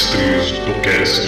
Mestres do Cast.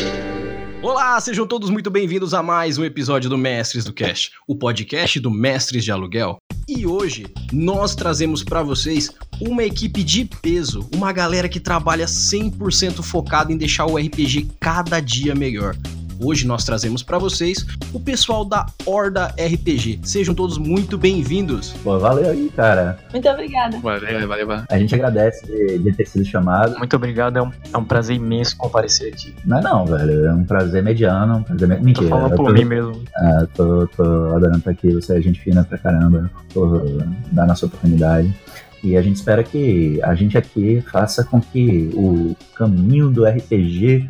Olá, sejam todos muito bem-vindos a mais um episódio do Mestres do Cast, o podcast do Mestres de Aluguel. E hoje nós trazemos para vocês uma equipe de peso, uma galera que trabalha 100% focada em deixar o RPG cada dia melhor. Hoje nós trazemos para vocês o pessoal da Horda RPG. Sejam todos muito bem-vindos. Pô, valeu aí, cara. Muito obrigada. Valeu, valeu, valeu. A gente agradece de, de ter sido chamado. Muito obrigado, é um, é um prazer imenso comparecer aqui. Não é não, velho. É um prazer mediano, um prazer... me- Tô Mentira. falando eu por tô, mim mesmo. ah, tô, tô adorando estar aqui. Você é gente fina pra caramba por dar nossa oportunidade. E a gente espera que a gente aqui faça com que o caminho do RPG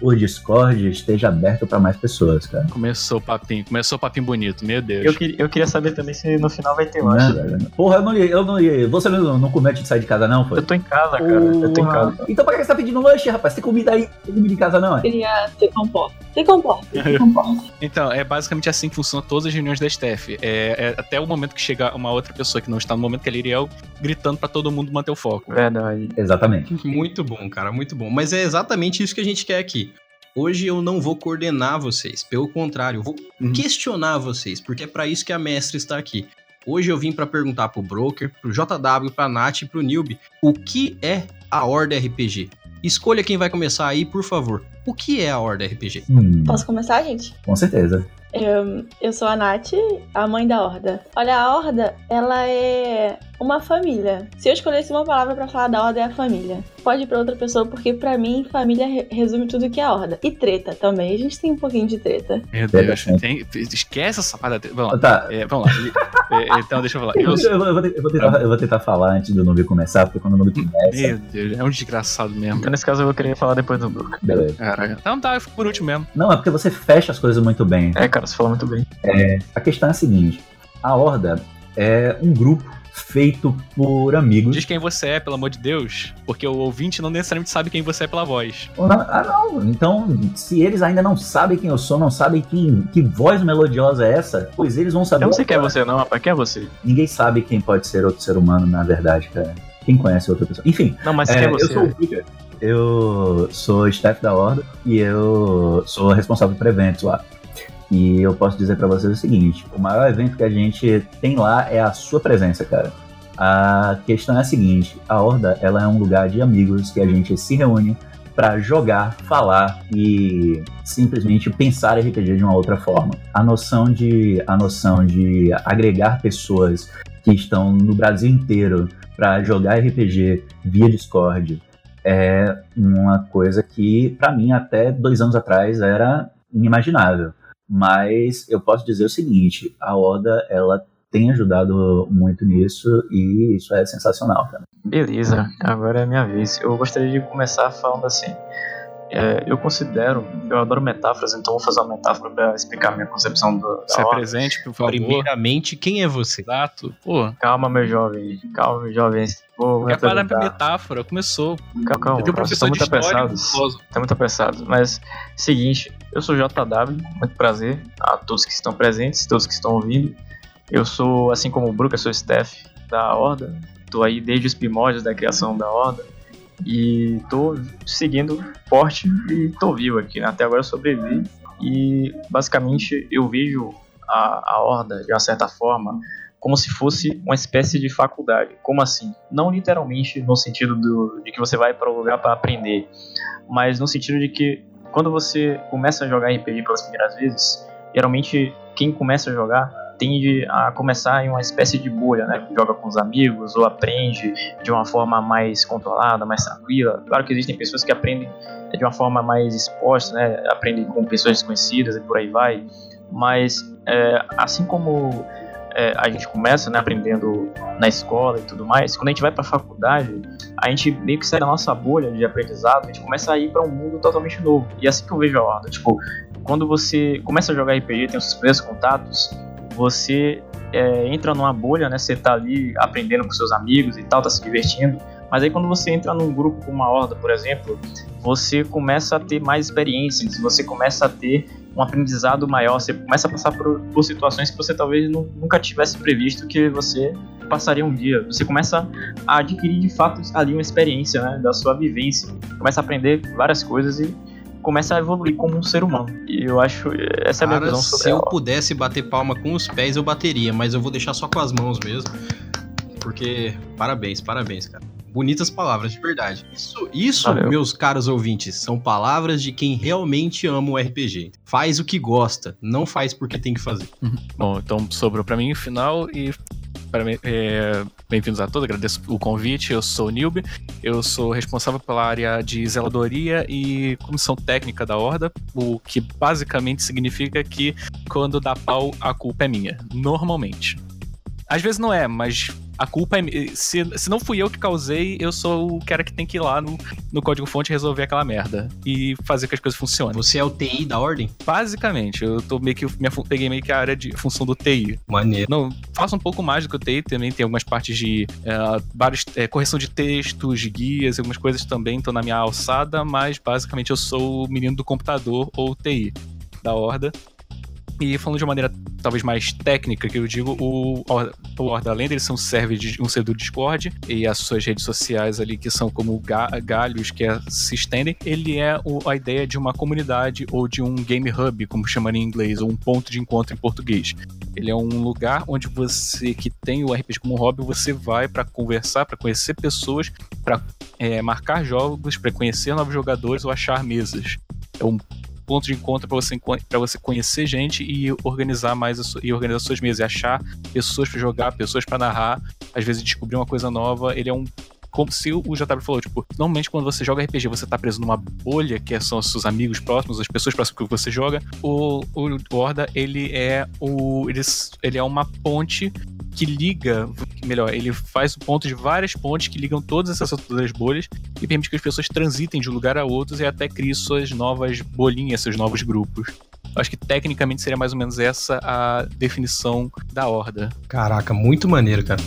por Discord esteja aberto pra mais pessoas, cara. Começou o papinho, começou o papinho bonito, meu Deus. Eu, queria- eu queria saber também se no final vai ter lanche. velho? Porra, eu não ia, eu não ia. Você não, não comete de sair de casa, não, foi? Eu tô em casa, cara. Eu tô em casa. Então por que você tá pedindo lanche, rapaz? Tem comida aí? Tem comida em casa, não? é? Queria se comporta. Se comporta, se comporta. Então, é basicamente assim que funcionam todas as reuniões da staff. É, é até o momento que chega uma outra pessoa que não está no momento que é Liriel, gritando pra todo mundo manter o foco. Verdade. Exatamente. Muito bom, cara, muito bom. Mas é exatamente isso que a gente quer aqui. Hoje eu não vou coordenar vocês, pelo contrário, eu vou Uhum. questionar vocês, porque é pra isso que a mestre está aqui. Hoje eu vim pra perguntar pro broker, pro JW, pra Nath e pro Nilby o que é a Horda RPG. Escolha quem vai começar aí, por favor. O que é a Horda RPG? Hum, Posso começar, gente? com certeza. Eu, eu sou a Nath, a mãe da Horda. Olha, a Horda, ela é uma família. Se eu escolhesse uma palavra pra falar da Horda, é a família. Pode ir pra outra pessoa, porque pra mim, família re- resume tudo que é a Horda. E treta também. A gente tem um pouquinho de treta. Meu Deus, Tem, esquece essa parada. Vamos lá. Tá. É, vamos lá. É, então, deixa eu falar. Eu, Eu vou, vou tentar, eu vou tentar falar antes do Nubi começar, porque quando o Nubi começa. Meu Deus, é um desgraçado mesmo. Então, nesse caso, eu vou querer falar depois do Brook. Beleza. Caraca. Então tá, eu fico por último mesmo. Não, é porque você fecha as coisas muito bem. É, cara, você falou muito bem. A questão é a seguinte: a Horda é um grupo feito por amigos. Diz quem você é, pelo amor de Deus, porque o ouvinte não necessariamente sabe quem você é pela voz. Ah, não. Então, se eles ainda não sabem quem eu sou, não sabem que, que voz melodiosa é essa, pois eles vão saber. Eu não sei quem é você, não, rapaz. Quem é você? Ninguém sabe quem pode ser outro ser humano, na verdade, cara. Quem conhece outra pessoa? Enfim, Não, mas É, quem é eu você? sou o Peter. Eu sou staff da Horda e eu sou responsável por eventos lá. E eu posso dizer pra vocês o seguinte: o maior evento que a gente tem lá é a sua presença, cara. A questão é a seguinte: a Horda ela é um lugar de amigos que a gente se reúne pra jogar, falar e simplesmente pensar RPG de uma outra forma. A noção de a noção de agregar pessoas que estão no Brasil inteiro pra jogar RPG via Discord é uma coisa que, pra mim, até dois anos atrás era inimaginável. Mas eu posso dizer o seguinte: a Oda ela tem ajudado muito nisso e isso é sensacional, cara. Beleza, agora é minha vez. Eu gostaria de começar falando assim. É, eu considero, eu adoro metáforas, então vou fazer uma metáfora pra explicar a minha concepção do, Se da ordem. apresente, por favor. Primeiramente, quem é você? Exato. Pô, Calma, meu jovem. Calma, meu jovem. Vou me é parar pra metáfora. Começou. Calma, calma. Eu professor de muito apressados. nervoso. Tá muito apressado. Mas, seguinte, eu sou JW, muito prazer a todos que estão presentes, todos que estão ouvindo. Eu sou, assim como o Brook, eu sou staff da Horda. Tô aí desde os primórdios da criação da Horda. E tô seguindo forte e tô vivo aqui, né? Até agora eu sobrevivi. E, basicamente, eu vejo a, a Horda, de uma certa forma, como se fosse uma espécie de faculdade. Como assim? Não literalmente no sentido do, de que você vai para o lugar para aprender, mas no sentido de que quando você começa a jogar RPG pelas primeiras vezes, geralmente quem começa a jogar tende a começar em uma espécie de bolha, né? Joga com os amigos ou aprende de uma forma mais controlada, mais tranquila. Claro que existem pessoas que aprendem de uma forma mais exposta, né? Aprendem com pessoas desconhecidas e por aí vai. Mas é, assim como é, a gente começa né, aprendendo na escola e tudo mais, quando a gente vai para a faculdade, a gente meio que sai da nossa bolha de aprendizado, a gente começa a ir para um mundo totalmente novo. E é assim que eu vejo a Horda. Tipo, quando você começa a jogar RPG, tem os seus primeiros contatos, você é, entra numa bolha, né? Você tá ali aprendendo com seus amigos e tal, tá se divertindo. Mas aí quando você entra num grupo como uma horda, por exemplo, você começa a ter mais experiências, você começa a ter um aprendizado maior, você começa a passar por, por situações que você talvez nu- nunca tivesse previsto que você passaria um dia. Você começa a adquirir de fato ali uma experiência né, da sua vivência. Começa a aprender várias coisas e começa a evoluir como um ser humano. E eu acho, essa é a minha Cara, visão sobre se eu ela. pudesse bater palma com os pés, eu bateria, mas eu vou deixar só com as mãos mesmo. Porque, parabéns, parabéns, cara. Bonitas palavras, de verdade. Isso, isso Valeu. meus caros ouvintes, são palavras de quem realmente ama o RPG. Faz o que gosta, não faz porque tem que fazer. Bom, então sobrou pra mim o final e para é, bem-vindos a todos, agradeço o convite. Eu sou o Nilbe, eu sou responsável pela área de zeladoria e comissão técnica da Horda, o que basicamente significa que quando dá pau, a culpa é minha, normalmente. Às vezes não é, mas a culpa é. Se, se não fui eu que causei, eu sou o cara que tem que ir lá no, no código-fonte resolver aquela merda e fazer que as coisas funcionem. Você é o TI da ordem? Basicamente, eu tô meio que. Minha, peguei meio que a área de função do TI. Maneiro. Não, faço um pouco mais do que o TI, também tem algumas partes de é, vários, é, correção de textos, de guias, algumas coisas também estão na minha alçada, mas basicamente eu sou o menino do computador ou TI da Horda. E falando de uma maneira talvez mais técnica, que eu digo, o o Horda além dele ser um server de um servidor Discord e as suas redes sociais ali que são como ga- galhos que é- se estendem, ele é o- a ideia de uma comunidade ou de um game hub, como chama em inglês, ou um ponto de encontro em português. Ele é um lugar onde você que tem o RPG como hobby, você vai para conversar, para conhecer pessoas, para marcar jogos, para conhecer novos jogadores ou achar mesas. É um ponto de encontro para você para você conhecer gente e organizar mais e organizar suas mesas, e achar pessoas para jogar, pessoas para narrar, às vezes descobrir uma coisa nova. Ele é um como se o JW falou, tipo, normalmente quando você joga RPG, você tá preso numa bolha, que são os seus amigos próximos, as pessoas próximas que você joga. O, o Horda, ele é o. Ele, ele é uma ponte que liga, melhor, ele faz o ponto de várias pontes que ligam todas essas outras bolhas e permite que as pessoas transitem de um lugar a outro e até criem suas novas bolinhas, seus novos grupos. Acho que tecnicamente seria mais ou menos essa a definição da Horda. Caraca, muito maneiro, cara.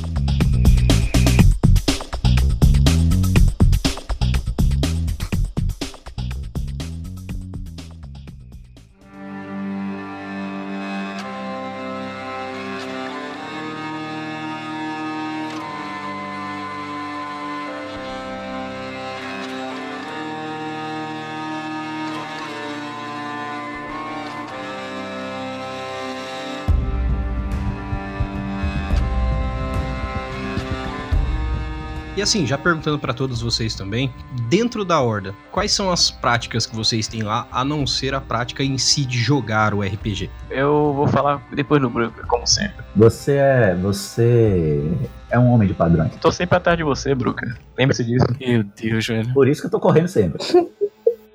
E assim, já perguntando pra todos vocês também, dentro da Horda, quais são as práticas que vocês têm lá, a não ser a prática em si de jogar o RPG? Eu vou falar depois do Bruca, como sempre. Você é. Você é um homem de padrões. Tô sempre atrás de você, Bruca. Lembre-se disso. Meu Deus, velho. Por isso que eu tô correndo sempre.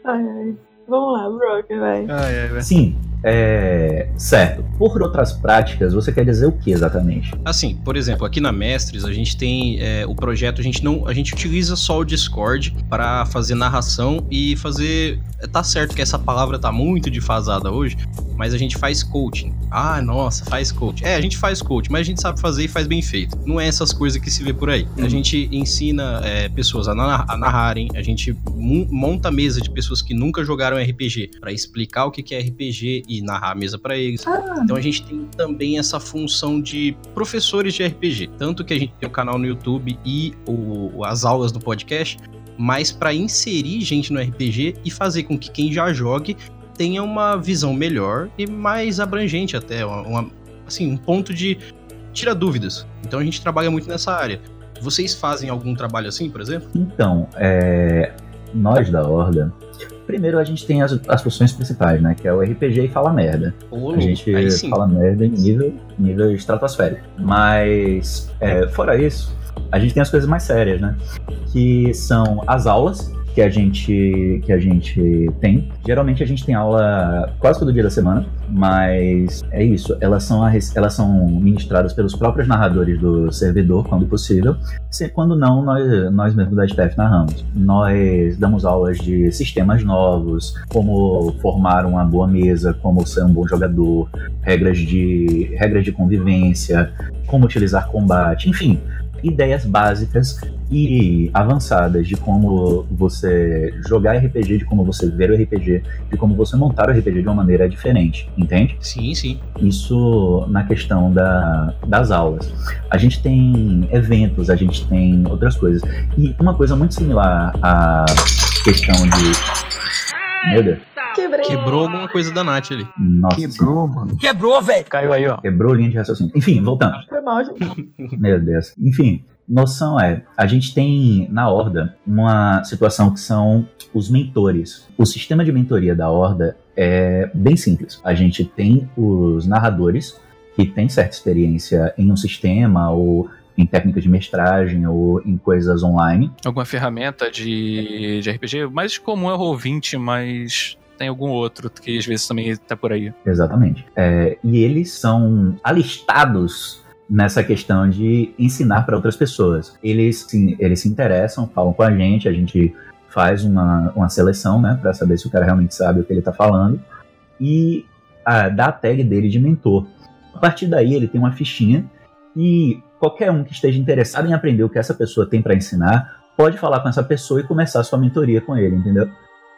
Ai, ai. Vamos lá, Brock, vai. Ai, ai, velho. Sim, é. Certo. Por outras práticas, você quer dizer o que exatamente? Assim, por exemplo, aqui na Mestres a gente tem é, o projeto, a gente não, a gente utiliza só o Discord para fazer narração e fazer, tá certo que essa palavra tá muito defasada hoje, mas a gente faz coaching. Ah, nossa, faz coaching. É, a gente faz coaching, mas a gente sabe fazer e faz bem feito. Não é essas coisas que se vê por aí. A gente ensina é, pessoas a, a narrarem, a gente mon- monta mesa de pessoas que nunca jogaram RPG para explicar o que que é RPG e narrar a mesa para eles. Então a gente tem também essa função de professores de RPG, tanto que a gente tem o canal no YouTube e o- as aulas do podcast, mas para inserir gente no RPG e fazer com que quem já jogue tenha uma visão melhor e mais abrangente até, uma, uma- assim, um ponto de tira dúvidas. Então a gente trabalha muito nessa área. Vocês fazem algum trabalho assim, por exemplo? Então, é, nós da Horda, primeiro a gente tem as, as funções principais, né? Que é o RPG e fala merda. Ô, A gente fala merda em nível, nível estratosférico. Mas, é, fora isso, a gente tem as coisas mais sérias, né? Que são as aulas que a gente que a gente tem. Geralmente a gente tem aula quase todo dia da semana, mas é isso. Elas são a elas são ministradas pelos próprios narradores do servidor, quando possível. Se, quando não, nós nós mesmos da staff narramos. Nós damos aulas de sistemas novos, como formar uma boa mesa, como ser um bom jogador, regras de regras de convivência, como utilizar combate, enfim, ideias básicas e avançadas de como você jogar RPG, de como você ver o RPG, de como você montar o RPG de uma maneira diferente, entende? Sim, sim. Isso na questão da, das aulas. A gente tem eventos, a gente tem outras coisas. E uma coisa muito similar à questão de. Meu Deus. Quebrei. Quebrou alguma coisa da Nath ali. Nossa, Quebrou, mano. Quebrou, velho. Caiu aí, ó. quebrou linha de raciocínio. Enfim, voltando. Foi mal, gente. Meu Deus. Enfim, noção é, a gente tem na Horda uma situação que são os mentores. O sistema de mentoria da Horda é bem simples. A gente tem os narradores que têm certa experiência em um sistema ou em técnicas de mestragem ou em coisas online. Alguma ferramenta de, de RPG? O mais comum é o Roll20, mas tem algum outro que às vezes também tá por aí. Exatamente. É, e eles são alistados nessa questão de ensinar para outras pessoas. Eles, sim, eles se interessam, falam com a gente, a gente faz uma, uma seleção, né, para saber se o cara realmente sabe o que ele tá falando e dá a tag dele de mentor. A partir daí ele tem uma fichinha e qualquer um que esteja interessado em aprender o que essa pessoa tem para ensinar pode falar com essa pessoa e começar sua mentoria com ele, entendeu?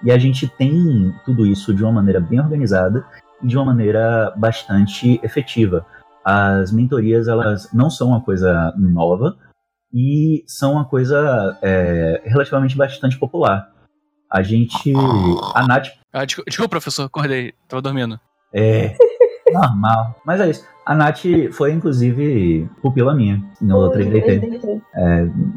E a gente tem tudo isso de uma maneira bem organizada e de uma maneira bastante efetiva. As mentorias, elas não são uma coisa nova e são uma coisa é, relativamente bastante popular. A gente. A Nath Ah, desculpa, desculpa, professor, acordei, tava dormindo. é normal. Mas é isso. A Nath foi, inclusive, pupila minha no 3DT.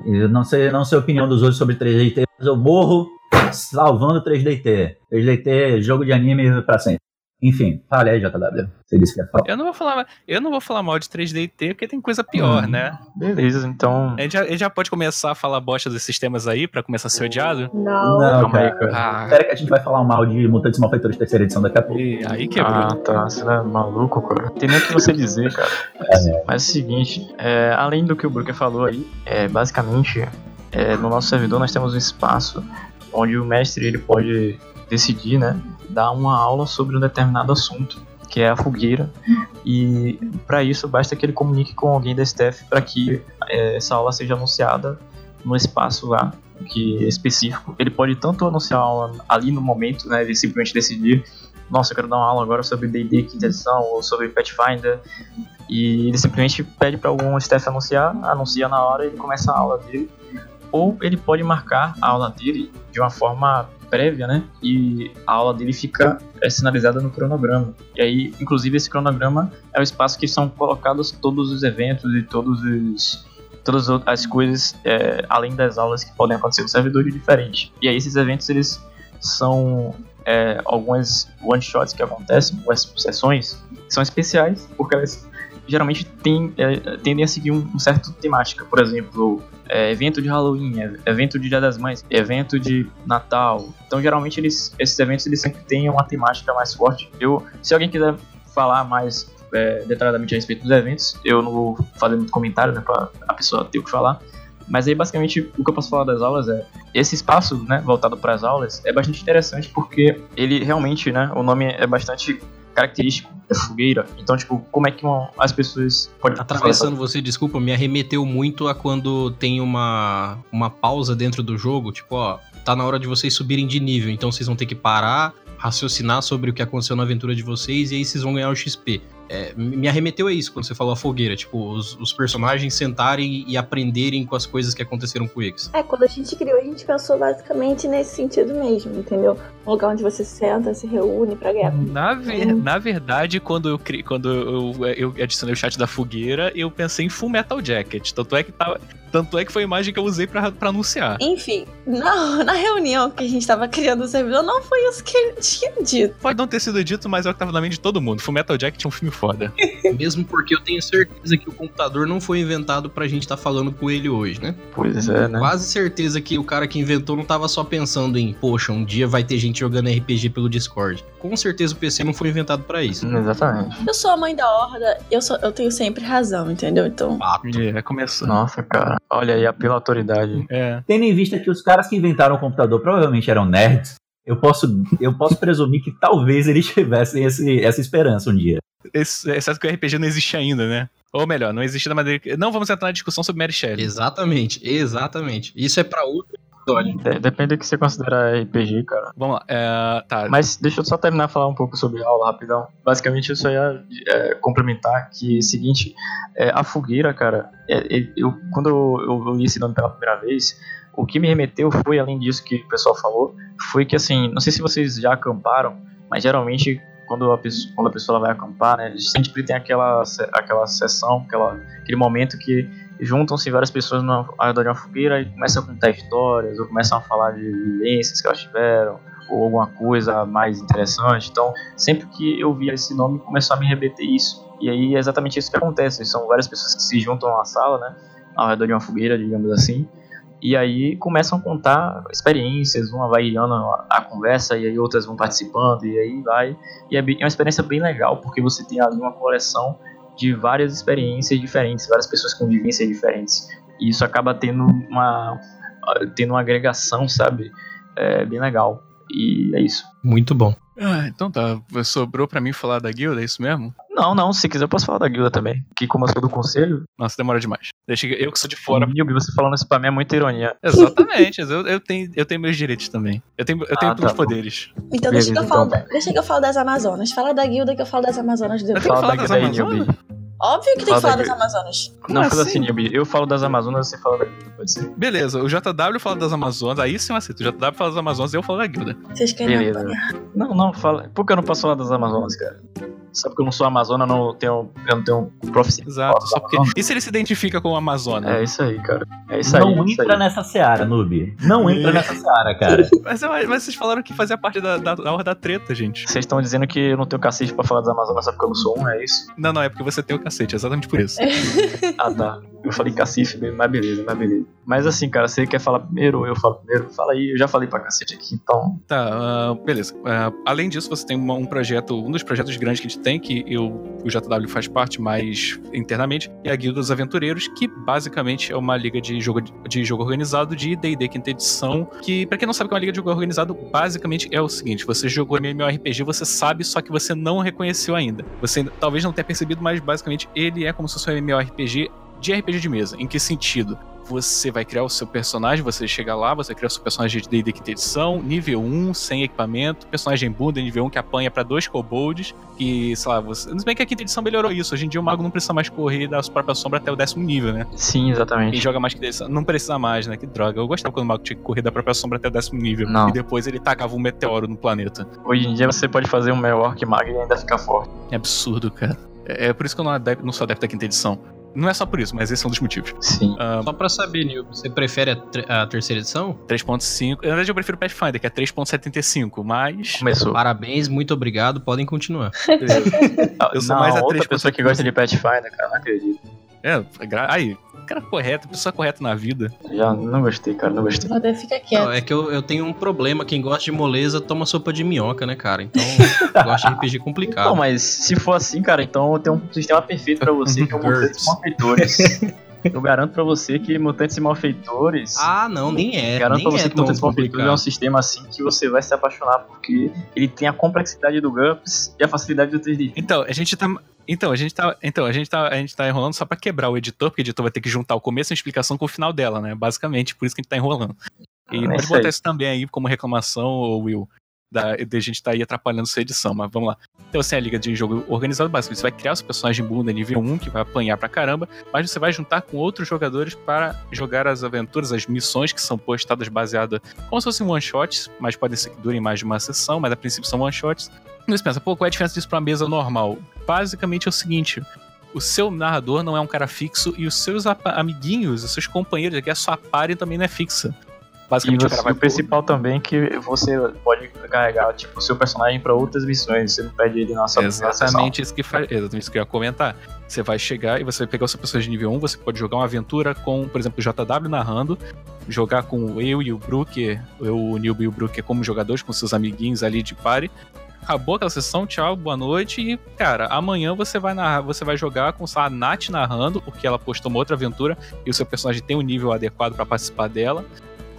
Eu não sei, não sei a opinião dos outros sobre 3DT, mas eu morro salvando 3DT. 3DT, jogo de anime pra sempre. Enfim, fale aí, JW. Você disse que ia falar. Eu não vou falar, eu não vou falar mal de 3DT porque tem coisa pior, Hum. né? Beleza, então. A gente, já, gente já pode começar a falar bosta dos sistemas aí pra começar a ser odiado? Não. Não, calma aí, cara. Ah, Espera que a gente vai falar mal de Mutantes Malfeitores terceira edição daqui a pouco. e aí quebrou. Ah, tá. Você é maluco, cara. Não tem nem o que você dizer, cara. É. Mas é o seguinte, é, além do que o Brooker falou aí, é, basicamente, é, no nosso servidor nós temos um espaço onde o mestre ele pode decidir, né, dar uma aula sobre um determinado assunto, que é a fogueira, e para isso basta que ele comunique com alguém da staff para que é, essa aula seja anunciada no espaço lá que é específico. Ele pode tanto anunciar a aula ali no momento, né, ele simplesmente decidir, nossa, eu quero dar uma aula agora sobre D&D quinta edição ou sobre Pathfinder, e ele simplesmente pede para algum staff anunciar, anuncia na hora e ele começa a aula dele. Ou ele pode marcar a aula dele de uma forma prévia, né? E a aula dele fica é, sinalizada no cronograma. E aí, inclusive, esse cronograma é o espaço que são colocados todos os eventos e todos os todas as coisas é, além das aulas que podem acontecer no servidor de diferente. E aí esses eventos eles são é, algumas one shots que acontecem, algumas sessões são especiais porque elas geralmente tem, é, tendem a seguir um, um certo temática. Por exemplo, é, evento de Halloween, é, evento de Dia das Mães, evento de Natal. Então, geralmente, eles, esses eventos eles sempre têm uma temática mais forte. Eu, se alguém quiser falar mais é, detalhadamente a respeito dos eventos, eu não vou fazer muito comentário, né, pra a pessoa ter o que falar. Mas aí, basicamente, o que eu posso falar das aulas é esse espaço, né, voltado para as aulas, é bastante interessante porque ele realmente, né, o nome é bastante característico da fogueira. Então, tipo, como é que uma- as pessoas podem Atravessando você, desculpa, me arremeteu muito a quando tem uma, uma pausa dentro do jogo. Tipo, ó, tá na hora de vocês subirem de nível. Então vocês vão ter que parar, raciocinar sobre o que aconteceu na aventura de vocês e aí vocês vão ganhar o XP. É, me arremeteu a isso quando você falou a fogueira. Tipo, os, os personagens sentarem e aprenderem com as coisas que aconteceram com eles. É, quando a gente criou, a gente pensou basicamente nesse sentido mesmo, entendeu? Um lugar onde você senta, se reúne pra ganhar. Na, ver- na verdade, quando eu cri... quando eu, eu adicionei o chat da fogueira, eu pensei em Full Metal Jacket. Tanto é que tava... Tanto é que foi a imagem que eu usei pra, pra anunciar. Enfim, na, na reunião que a gente tava criando o servidor, não foi isso que ele tinha dito. Pode não ter sido dito, mas é o que tava na mente de todo mundo. Full Metal Jacket é um filme foda. Mesmo porque eu tenho certeza que o computador não foi inventado pra gente estar falando com ele hoje, né? Pois é, né? Quase certeza que o cara que inventou não tava só pensando em, poxa, um dia vai ter gente jogando RPG pelo Discord. Com certeza o PC não foi inventado pra isso. Exatamente. Eu sou a mãe da horda, eu, sou, eu tenho sempre razão, entendeu? Então, Fato. É, começou. Nossa, cara. Olha aí, apelo à autoridade. É. Tendo em vista que os caras que inventaram o computador provavelmente eram nerds, eu posso, eu posso presumir que talvez eles tivessem esse, essa esperança um dia. Esse, exceto que o RPG não existe ainda, né? Ou melhor, não existe da maneira que. Não vamos entrar na discussão sobre Mary Shelley. Exatamente, exatamente. Isso é pra outro De- depende do que você considera RPG, cara. Vamos lá. É, tá. Mas deixa eu só terminar de falar um pouco sobre a aula rapidão. Basicamente, eu só ia é, complementar que é o seguinte: é, a fogueira, cara, é, é, eu, quando eu, eu, li esse nome pela primeira vez, o que me remeteu foi, além disso que o pessoal falou, foi que assim, não sei se vocês já acamparam, mas geralmente quando a pessoa, quando a pessoa vai acampar, né, sempre tem aquela, aquela sessão, aquela, aquele momento que juntam-se várias pessoas ao redor de uma fogueira e começam a contar histórias, ou começam a falar de vivências que elas tiveram, ou alguma coisa mais interessante. Então, sempre que eu via esse nome, começou a me remeter isso. E aí é exatamente isso que acontece. São várias pessoas que se juntam numa sala, né, ao redor de uma fogueira, digamos assim, e aí começam a contar experiências, uma vai guiando a, conversa e aí outras vão participando e aí vai. E é, é uma experiência bem legal porque você tem ali uma coleção de várias experiências diferentes, várias pessoas com vivências diferentes. E isso acaba tendo uma tendo uma agregação, sabe? É bem legal. E é isso. Muito bom. Ah, então tá. Sobrou pra mim falar da guilda, é isso mesmo? Não, não, se quiser eu posso falar da guilda também. Que como eu sou do conselho, Nossa, demora demais. Deixa eu eu que sou de fora. Yubi, você falando isso pra mim é muita ironia. Exatamente, eu, eu, tenho, eu tenho meus direitos também. Eu tenho, eu tenho Ah, tá poderes. Então deixa que, eu Beleza, falo, então. deixa que eu falo das Amazonas. Fala da guilda que eu falo das Amazonas Eu depois. tenho que Fala falar da das guilda aí, Amazonas? Yubi. Óbvio que tem que Fala falar da das Amazonas. Como Não, fala assim? assim, Yubi. Eu falo das Amazonas, você fala da guilda, pode ser? Beleza, o JW fala das Amazonas, aí sim eu aceito. O JW fala das Amazonas, eu falo da guilda. Vocês querem Beleza. Não, não, fala. Por que eu não posso falar das Amazonas, cara? Só porque eu não sou Amazona, eu não tenho, eu não tenho proficiência. Exato, só porque. E se ele se identifica como Amazona? É isso aí, cara. É isso aí. Não é isso entra aí. nessa seara, noob. Não entra nessa seara, cara. Mas, mas vocês falaram que fazia parte da, da, da hora da treta, gente. Vocês estão dizendo que eu não tenho cacete pra falar das Amazonas só porque eu não sou um, é isso? Não, não, é porque você tem o cacete, é exatamente por isso. Ah, tá. Eu falei cacife, mas beleza, mas beleza. Mas assim, cara, você quer falar primeiro eu falo primeiro? Fala aí, eu já falei pra cacete aqui, então. Tá, ah, beleza. Ah, além disso, você tem um projeto, um dos projetos grandes que a gente tem, que eu, o JW faz parte mais internamente, é a Guilda dos Aventureiros, que basicamente é uma liga de jogo, de jogo organizado de D&D quinta edição, que pra quem não sabe o que é uma liga de jogo organizado, basicamente é o seguinte, você jogou MMORPG, você sabe, só que você não reconheceu ainda. Você talvez não tenha percebido, mas basicamente ele é como se fosse um MMORPG de RPG de mesa. Em que sentido? Você vai criar o seu personagem, você chega lá, você cria o seu personagem de D&D quinta edição, nível 1, sem equipamento, personagem bunda nível 1 que apanha pra dois kobolds, que, sei lá, você... Se bem que a quinta edição melhorou isso, hoje em dia o mago não precisa mais correr da sua própria sombra até o décimo nível, né? Sim, Quem exatamente. joga mais que edição não precisa mais, né? Que droga. Eu gostava quando o mago tinha que correr da própria sombra até o décimo nível. Não. E depois ele tacava um meteoro no planeta. Hoje em dia você pode fazer um meu Orc Mag e ainda ficar forte. É absurdo, cara. É, é por isso que eu não, adep- não sou adepto da quinta edição. Não é só por isso, mas esse é um dos motivos. Sim. Ah, Só pra saber, Nil, você prefere a, a terceira edição? 3.5. Na verdade, eu prefiro o Pathfinder, que é 3.75, mas. Começou. Parabéns, muito obrigado, podem continuar. Eu sou não, mais a outra 3.75. pessoa que gosta de Pathfinder, cara, não acredito. É, aí, cara correto, pessoa correta na vida. Já não gostei, cara, não gostei. Até fica quieto. Não, é que eu, eu tenho um problema, quem gosta de moleza toma sopa de minhoca, né, cara? Então, eu gosto de RPG complicado. Não, mas se for assim, cara, então eu tenho um sistema perfeito pra você, que é o Mutantes Malfeitores. Eu garanto pra você que Mutantes e Malfeitores. Ah, não, nem é. garanto nem pra você é que tão Mutantes e Malfeitores é um sistema assim que você vai se apaixonar, porque ele tem a complexidade do GURPS e a facilidade do 3D. Então, a gente tá. Então, a gente tá. Então, a gente tá, a gente tá enrolando só pra quebrar o editor, porque o editor vai ter que juntar o começo e a explicação com o final dela, né? Basicamente, por isso que a gente tá enrolando. E É pode botar aí. isso também aí como reclamação, Will, da, de a gente tá aí atrapalhando sua edição, mas vamos lá. Então, assim, a liga de jogo organizado, basicamente, você vai criar o seu personagem bunda nível 1, que vai apanhar pra caramba, mas você vai juntar com outros jogadores para jogar as aventuras, as missões que são postadas baseadas como se fossem one-shots, mas podem ser que durem mais de uma sessão, mas a princípio são one-shots. E você pensa, pô, qual é a diferença disso pra mesa normal? Basicamente é o seguinte. O seu narrador não é um cara fixo e os seus amiguinhos, os seus companheiros, aqui a sua party também não é fixa. E Basicamente o você, cara o principal também é que você pode carregar tipo, o seu personagem pra outras missões, você não perde ele na sua. Exatamente isso que faz. Exatamente isso que eu ia comentar. Você vai chegar e você vai pegar o seu personagem de nível 1, você pode jogar uma aventura com, por exemplo, o JW narrando, jogar com eu e o Brook, eu, o Nilby e o Brook como jogadores, com seus amiguinhos ali de party. Acabou aquela sessão, tchau, boa noite. E, cara, amanhã você vai narrar, você vai jogar com a Nath narrando, porque ela postou uma outra aventura e o seu personagem tem um nível adequado pra participar dela.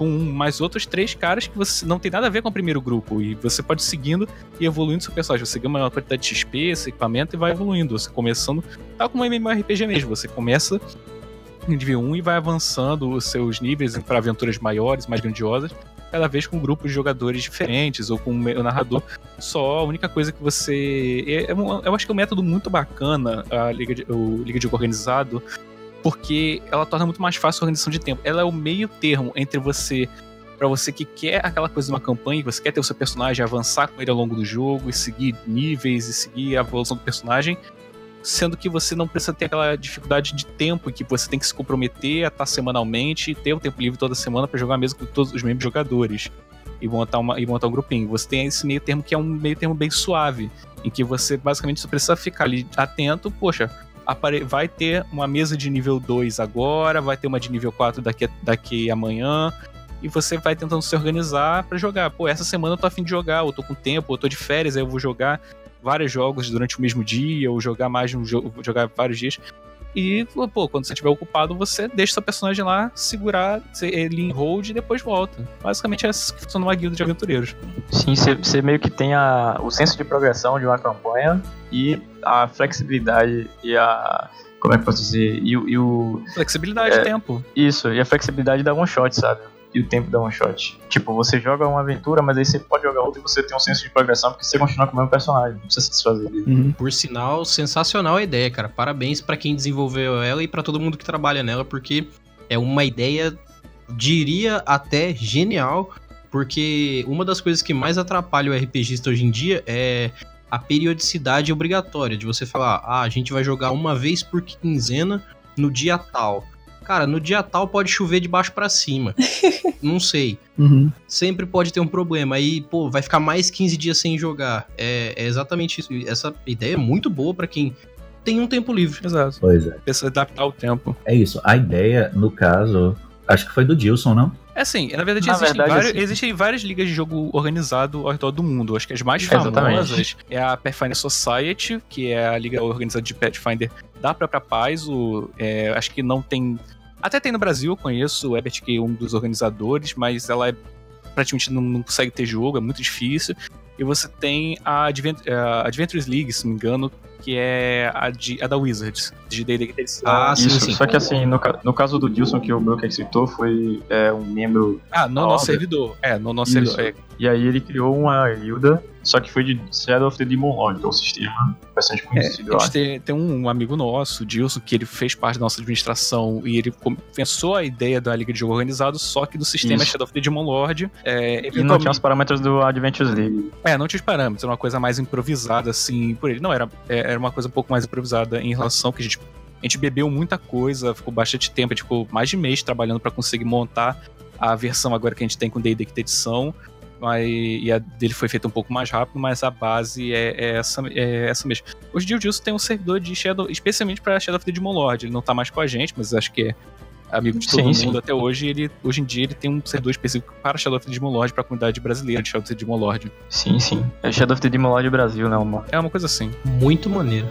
Com mais outros três caras que você não tem nada a ver com o primeiro grupo. E você pode seguindo e evoluindo seu personagem. Você ganha uma quantidade de XP, esse equipamento e vai evoluindo. Você começando, tal como um MMORPG mesmo. Você começa nível 1 e vai avançando os seus níveis para aventuras maiores, mais grandiosas, cada vez com grupos de jogadores diferentes ou com o narrador só. A única coisa que você. É, é eu acho que é um método muito bacana, a Liga de, o Liga de Organizado, porque ela torna muito mais fácil a organização de tempo. Ela é o meio termo entre você. Para você que quer aquela coisa de uma campanha, você quer ter o seu personagem, avançar com ele ao longo do jogo e seguir níveis e seguir a evolução do personagem, sendo que você não precisa ter aquela dificuldade de tempo que você tem que se comprometer a estar semanalmente e ter o tempo livre toda semana para jogar mesmo com todos os membros jogadores e montar, uma, e montar um grupinho. Você tem esse meio termo que é um meio termo bem suave, em que você basicamente só precisa ficar ali atento, poxa, vai ter uma mesa de nível 2 agora, vai ter uma de nível 4 daqui, daqui amanhã, e você vai tentando se organizar para jogar. Pô, essa semana eu tô afim de jogar, ou tô com tempo, ou tô de férias, aí eu vou jogar vários jogos durante o mesmo dia, ou jogar mais um jogo, jogar vários dias. E, pô, quando você estiver ocupado, você deixa seu personagem lá, segurar ele em hold e depois volta. Basicamente é assim que funciona uma guilda de aventureiros. Sim, você meio que tem a, o senso de progressão de uma campanha e a flexibilidade e a. Como é que posso dizer? E, e o. Flexibilidade, é, tempo. Isso, e a flexibilidade da one shot, sabe? E o tempo da one shot. Tipo, você joga uma aventura, mas aí você pode jogar outra e você tem um senso de progressão porque você continua com o mesmo personagem, não precisa se desfazer dele. Uhum. Por sinal, sensacional a ideia, cara. Parabéns para quem desenvolveu ela e para todo mundo que trabalha nela, porque é uma ideia, diria até genial, porque uma das coisas que mais atrapalha o RPGista hoje em dia é a periodicidade obrigatória de você falar, ah, a gente vai jogar uma vez por quinzena no dia tal. Cara, no dia tal pode chover de baixo para cima. não sei. Uhum. Sempre pode ter um problema. Aí, pô, vai ficar mais 15 dias sem jogar. É, é exatamente isso. Essa ideia é muito boa para quem tem um tempo livre. Exato. Pois é. Precisa adaptar o tempo. É isso. A ideia, no caso, acho que foi do Dilson, não? É sim, na verdade, na existem, verdade vários, existem, várias ligas de jogo organizado ao redor do mundo. Acho que as mais famosas é a Pathfinder Society, que é a liga organizada de Pathfinder da própria paz. O, é, acho que não tem até tem no Brasil, conheço o Ebert, que é um dos organizadores, mas ela é, praticamente não, não consegue ter jogo, é muito difícil. E você tem a, Advent a Adventures League, se não me engano, que é a, de, a da Wizards, de D&D Ah, sim, Isso, sim. Só que assim, no, no caso do Dilson, que o Broker citou, foi é, um membro... Ah, no nosso servidor. É, no nosso Isso. servidor. É. E aí ele criou uma guilda, só que foi de Shadow of the Demon Lord, que é um sistema bastante conhecido, é, a gente tem, tem, um amigo nosso, Dilson, que ele fez parte da nossa administração e ele pensou a ideia da Liga de Jogo Organizado, só que do sistema Isso. Shadow of the Demon Lord. É, e não tinha os parâmetros do Adventures League. É, não tinha os parâmetros, era uma coisa mais improvisada, assim, por ele. Não, era, é, era uma coisa um pouco mais improvisada em relação que a gente a gente bebeu muita coisa, ficou bastante tempo, a gente ficou mais de mês trabalhando para conseguir montar a versão agora que a gente tem com D&D Quinta Edição mas, e a dele foi feita um pouco mais rápido, mas a base é, é essa, é essa mesmo. Hoje dia o Dilson tem um servidor de Shadow, especialmente para Shadow of the Demon Lord. Ele não tá mais com a gente, mas acho que é amigo de todo sim, mundo sim. até hoje. Ele, hoje em dia ele tem um servidor específico para Shadow of the Demon Lord, para a comunidade brasileira de Shadow of the Demon Lord. Sim, sim. É Shadow of the Demon Lord Brasil, né, uma... É uma coisa assim. Muito maneiro.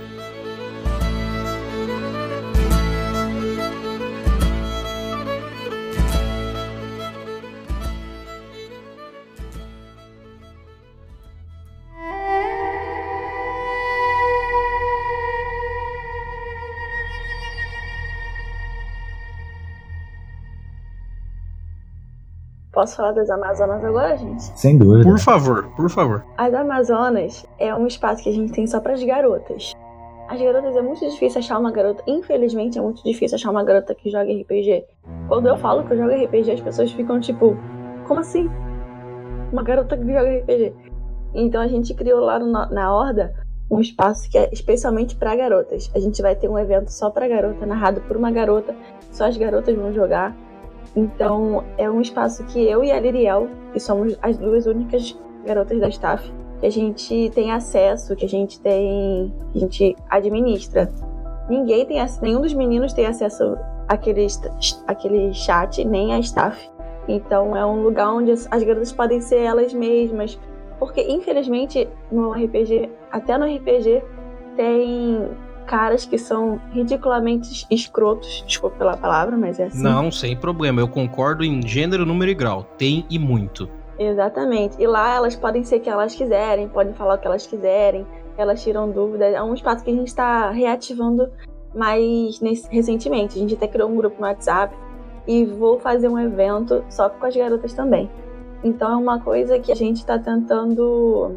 Posso falar das Amazonas agora, gente? Sem dúvida. Por favor, por favor. As Amazonas é um espaço que a gente tem só para as garotas. As garotas é muito difícil achar uma garota. Infelizmente, é muito difícil achar uma garota que joga RPG. Quando eu falo que eu jogo RPG, as pessoas ficam tipo: Como assim? Uma garota que joga RPG. Então a gente criou lá no, na Horda um espaço que é especialmente para garotas. A gente vai ter um evento só para garota, narrado por uma garota. Só as garotas vão jogar. Então, é um espaço que eu e a Liriel, que somos as duas únicas garotas da staff, que a gente tem acesso, que a gente tem. a gente administra. Ninguém tem nenhum dos meninos tem acesso àquele, àquele chat, nem a staff. Então é um lugar onde as garotas podem ser elas mesmas. Porque infelizmente no RPG, até no RPG, tem caras que são ridiculamente escrotos. Desculpa pela palavra, mas é assim. Não, sem problema. Eu concordo em gênero, número e grau. Tem e muito. Exatamente. E lá elas podem ser o que elas quiserem, podem falar o que elas quiserem, elas tiram dúvidas. É um espaço que a gente está reativando mais nesse, recentemente. A gente até criou um grupo no WhatsApp e vou fazer um evento só com as garotas também. Então é uma coisa que a gente está tentando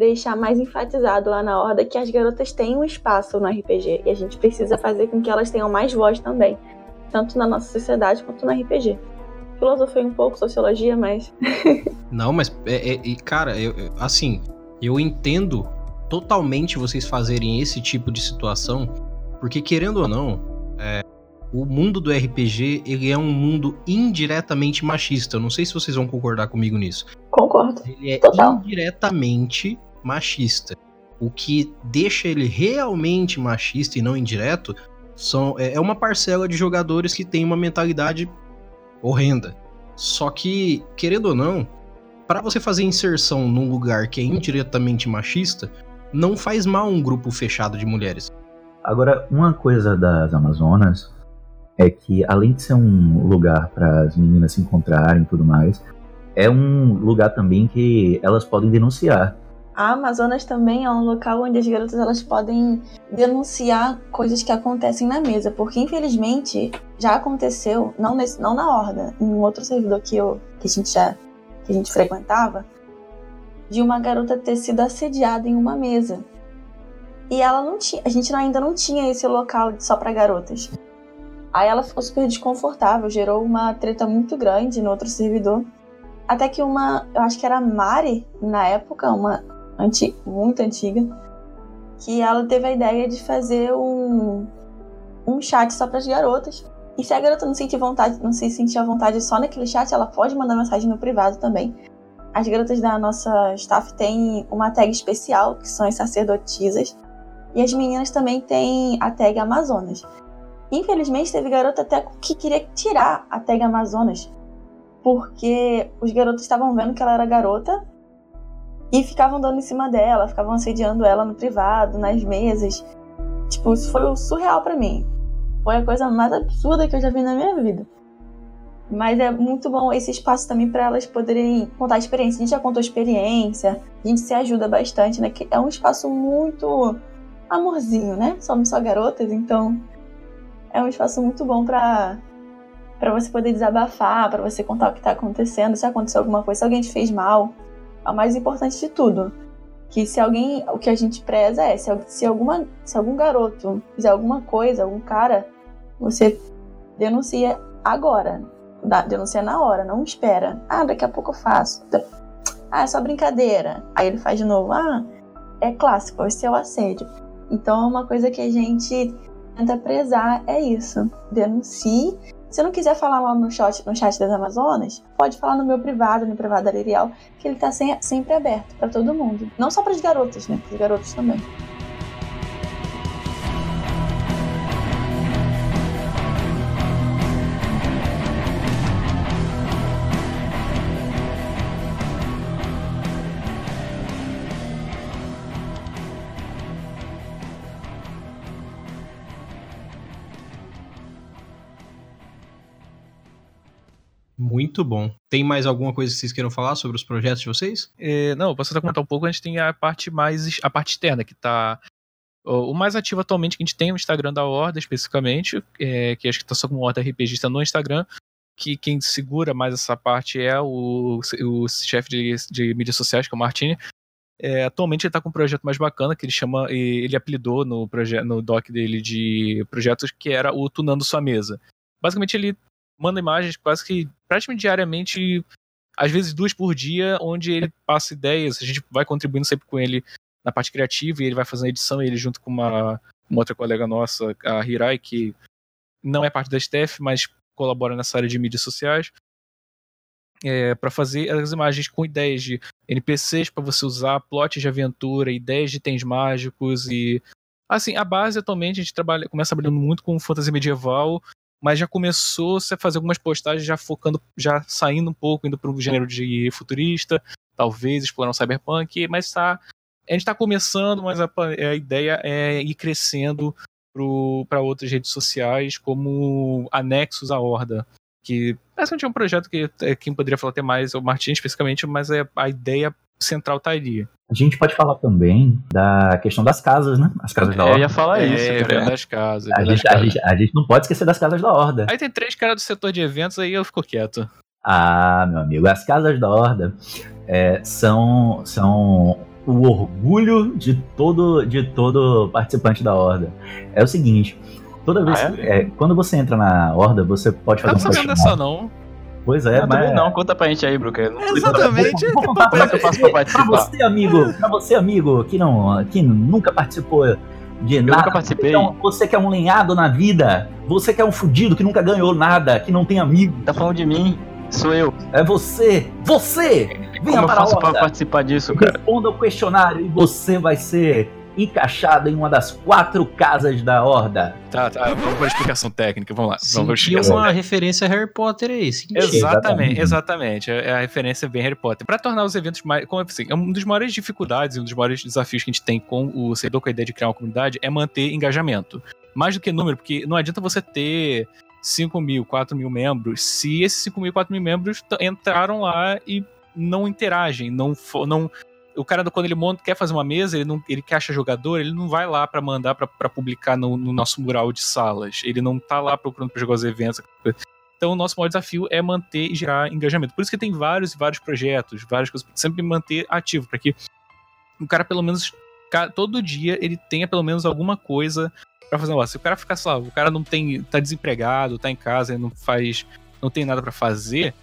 deixar mais enfatizado lá na Horda que as garotas têm um espaço no RPG e a gente precisa fazer com que elas tenham mais voz também, tanto na nossa sociedade quanto no RPG. Filosofei um pouco, sociologia, mas. Não, mas, é, é, cara, eu, assim, eu entendo totalmente vocês fazerem esse tipo de situação, porque querendo ou não, é, o mundo do RPG ele é um mundo indiretamente machista. Eu não sei se vocês vão concordar comigo nisso. Concordo. Ele é Total. indiretamente machista. O que deixa ele realmente machista e não indireto são, é, é uma parcela de jogadores que tem uma mentalidade horrenda. Só que, querendo ou não, para você fazer inserção num lugar que é indiretamente machista, não faz mal um grupo fechado de mulheres. Agora, uma coisa das Amazonas é que, além de ser um lugar para as meninas se encontrarem e tudo mais, é um lugar também que elas podem denunciar a Amazonas também é um local onde as garotas elas podem denunciar coisas que acontecem na mesa, porque infelizmente já aconteceu, não, nesse, não na Horda, em um outro servidor que, eu, que a gente já que a gente frequentava, de uma garota ter sido assediada em uma mesa. E ela não tinha, a gente ainda não tinha esse local só para garotas. Aí ela ficou super desconfortável, gerou uma treta muito grande no outro servidor. Até que uma, eu acho que era Mari, na época, uma muito antiga, que ela teve a ideia de fazer um, um chat só para as garotas. E se a garota não sentir vontade, não se sentir à vontade só naquele chat, ela pode mandar mensagem no privado também. As garotas da nossa staff têm uma tag especial, que são as sacerdotisas. E as meninas também têm a tag Amazonas. Infelizmente, teve garota até que queria tirar a tag Amazonas. Porque os garotos estavam vendo que ela era garota e ficavam dando em cima dela, ficavam assediando ela no privado, nas mesas. Tipo, isso foi surreal para mim. Foi a coisa mais absurda que eu já vi na minha vida. Mas é muito bom esse espaço também para elas poderem contar experiência. A gente já contou experiência, a gente se ajuda bastante, né? É um espaço muito amorzinho, né? Somos só garotas, então é um espaço muito bom para para você poder desabafar, para você contar o que tá acontecendo, se aconteceu alguma coisa, se alguém te fez mal o mais importante de tudo. Que se alguém, o que a gente preza é, se, se, alguma, se algum garoto fizer alguma coisa, algum cara, você denuncia agora. Denuncia na hora, não espera. Ah, daqui a pouco eu faço. Ah, é só brincadeira. Aí ele faz de novo. Ah, é clássico, esse é o assédio. Então uma coisa que a gente tenta prezar, é isso. Denuncie se não quiser falar lá no chat, no chat das Amazonas, pode falar no meu privado, no privado da Lirial, que ele tá sempre aberto para todo mundo. Não só para as garotas, né? Para os garotos também. Muito bom. Tem mais alguma coisa que vocês queiram falar sobre os projetos de vocês? É, não, posso até comentar um pouco. A gente tem a parte mais. a parte externa, que tá. O mais ativo atualmente que a gente tem é o Instagram da Horda, especificamente, é, que acho que tá só como Horda RPGista no Instagram. Que quem segura mais essa parte é o, o chefe de, de mídias sociais, que é o Martini. É, atualmente ele está com um projeto mais bacana que ele chama, ele apelidou no, projeto, no doc dele de projetos que era o Tunando Sua Mesa. Basicamente ele manda imagens quase que praticamente diariamente, às vezes duas por dia, onde ele passa ideias, a gente vai contribuindo sempre com ele na parte criativa e ele vai fazendo a edição, ele junto com uma, uma outra colega nossa, a Hirai, que não é parte da staff, mas colabora nessa área de mídias sociais. É, para fazer as imagens com ideias de NPCs para você usar, plots de aventura, ideias de itens mágicos e assim, a base atualmente a gente trabalha, começa trabalhando muito com fantasia medieval mas já começou a fazer algumas postagens já focando, já saindo um pouco, indo para o gênero de futurista, talvez explorar um cyberpunk, mas está A gente tá começando, mas a, a ideia é ir crescendo para outras redes sociais como anexos à Horda. Que basicamente é um projeto que é, quem poderia falar até mais, é o Martin especificamente, mas é, a ideia central tá ali. A gente pode falar também da questão das casas, né? As casas da É, Horda. eu ia falar é, isso. é, cara. das casas. A das gente, a, casas. gente, a gente não pode esquecer das casas da Horda. Aí tem três caras do setor de eventos, aí eu fico quieto. Ah, meu amigo, as casas da Horda é, são, são o orgulho de todo, de todo participante da Horda. É o seguinte, toda vez Ah, que- é, quando você entra na Horda, você pode Não fazer tô um sabendo questionário. dessa, não. Pois é, Não, mas também não, conta pra gente aí, Bruca. Eu Exatamente. Vou, vou contar como é que eu faço pra Pra participar. você, amigo, pra você, amigo, que, não, que nunca participou de Eu nada. nunca participei. Então, você que é um lenhado na vida, você que é um fudido que nunca ganhou nada, que não tem amigo, Tá falando de mim? Sou eu. é você, você! Como Venha eu para a faço pra Horda, participar disso, cara? responda o questionário e você vai ser encaixado em uma das quatro casas da Horda. Tá, tá. Vamos para a explicação técnica. Vamos lá. Vamos para a Senti explicação. uma referência a Harry Potter aí. senti. Exatamente, exatamente. É a referência bem Harry Potter. Pra tornar os eventos mais. Como assim, é uma das maiores dificuldades e um dos maiores desafios que a gente tem com o servidor com a ideia de criar uma comunidade é manter engajamento. Mais do que número, porque não adianta você ter 5 mil, 4 mil membros se esses 5 mil, 4 mil membros entraram lá e não interagem, não. não o cara, quando ele monta, quer fazer uma mesa, ele, não, ele quer achar jogador, ele não vai lá pra mandar pra publicar no, no nosso mural de salas. Ele não tá lá procurando pra jogar os eventos. Então, o nosso maior desafio é manter e gerar engajamento. Por isso que tem vários e vários projetos, várias coisas, sempre manter ativo, para que o cara, pelo menos, todo dia, ele tenha pelo menos alguma coisa pra fazer negócio. Se o cara ficar, lá, o cara não tem, tá desempregado, tá em casa, ele não faz, não tem nada pra fazer,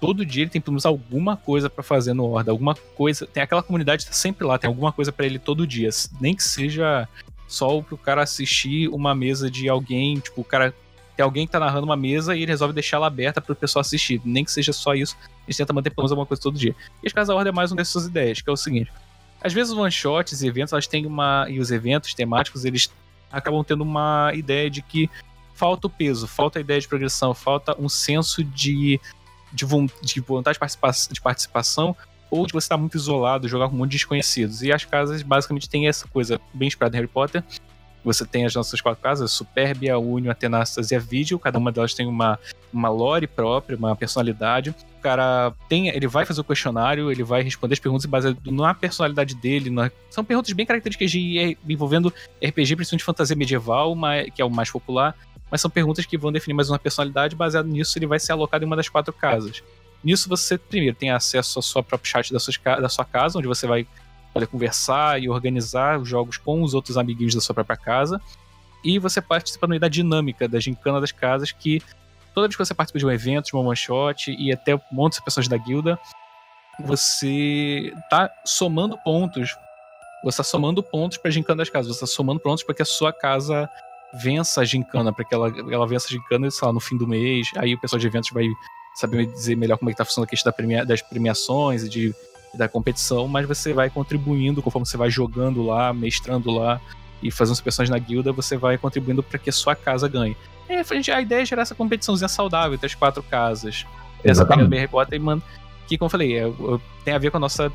todo dia ele tem pelo menos alguma coisa pra fazer no Horda, alguma coisa, tem aquela comunidade tá sempre lá, tem alguma coisa pra ele todo dia, nem que seja só pro cara assistir uma mesa de alguém, tipo, o cara tem alguém que tá narrando uma mesa e ele resolve deixar ela aberta pro pessoal assistir. Nem que seja só isso, a gente tenta manter pelo menos alguma coisa todo dia. E as Casas da Ordem é mais uma dessas ideias, que é o seguinte. Às vezes os one-shots e eventos, elas têm uma. E os eventos temáticos, eles acabam tendo uma ideia de que falta o peso, falta a ideia de progressão, falta um senso de, de, de vontade de, participa de participação ou de você estar muito isolado, jogar com um monte de desconhecidos. E as casas basicamente têm essa coisa bem inspirada em Harry Potter, você tem as nossas quatro casas, Superbia, a Tenastas e a Vídeo. Cada uma delas tem uma, uma lore própria, uma personalidade. O cara tem, ele vai fazer o questionário, ele vai responder as perguntas baseado na personalidade dele. na- são perguntas bem características de envolvendo RPG, principalmente fantasia medieval, que é o mais popular. Mas são perguntas que vão definir mais uma personalidade. Baseado nisso, ele vai ser alocado em uma das quatro casas. Nisso, você, primeiro, tem acesso ao seu próprio chat da sua, da sua casa, onde você vai poder conversar e organizar os jogos com os outros amiguinhos da sua própria casa. E você participa da dinâmica da gincana das casas, que toda vez que você participa de um evento, de uma one shot e até um monte de pessoas da guilda, você tá somando pontos. Você tá somando pontos pra gincana das casas. Você tá somando pontos para que a sua casa vença a gincana, para que ela, ela vença a gincana, sei lá, no fim do mês. Aí o pessoal de eventos vai saber dizer melhor como é que tá funcionando a questão da premia- das premiações e de da competição, mas você vai contribuindo conforme você vai jogando lá, mestrando lá e fazendo as pessoas na guilda, você vai contribuindo para que a sua casa ganhe. E a ideia é gerar essa competiçãozinha saudável entre as quatro casas. Essa pegada Harry Potter, e man- que, como eu falei, é- é- tem a ver com a nossa,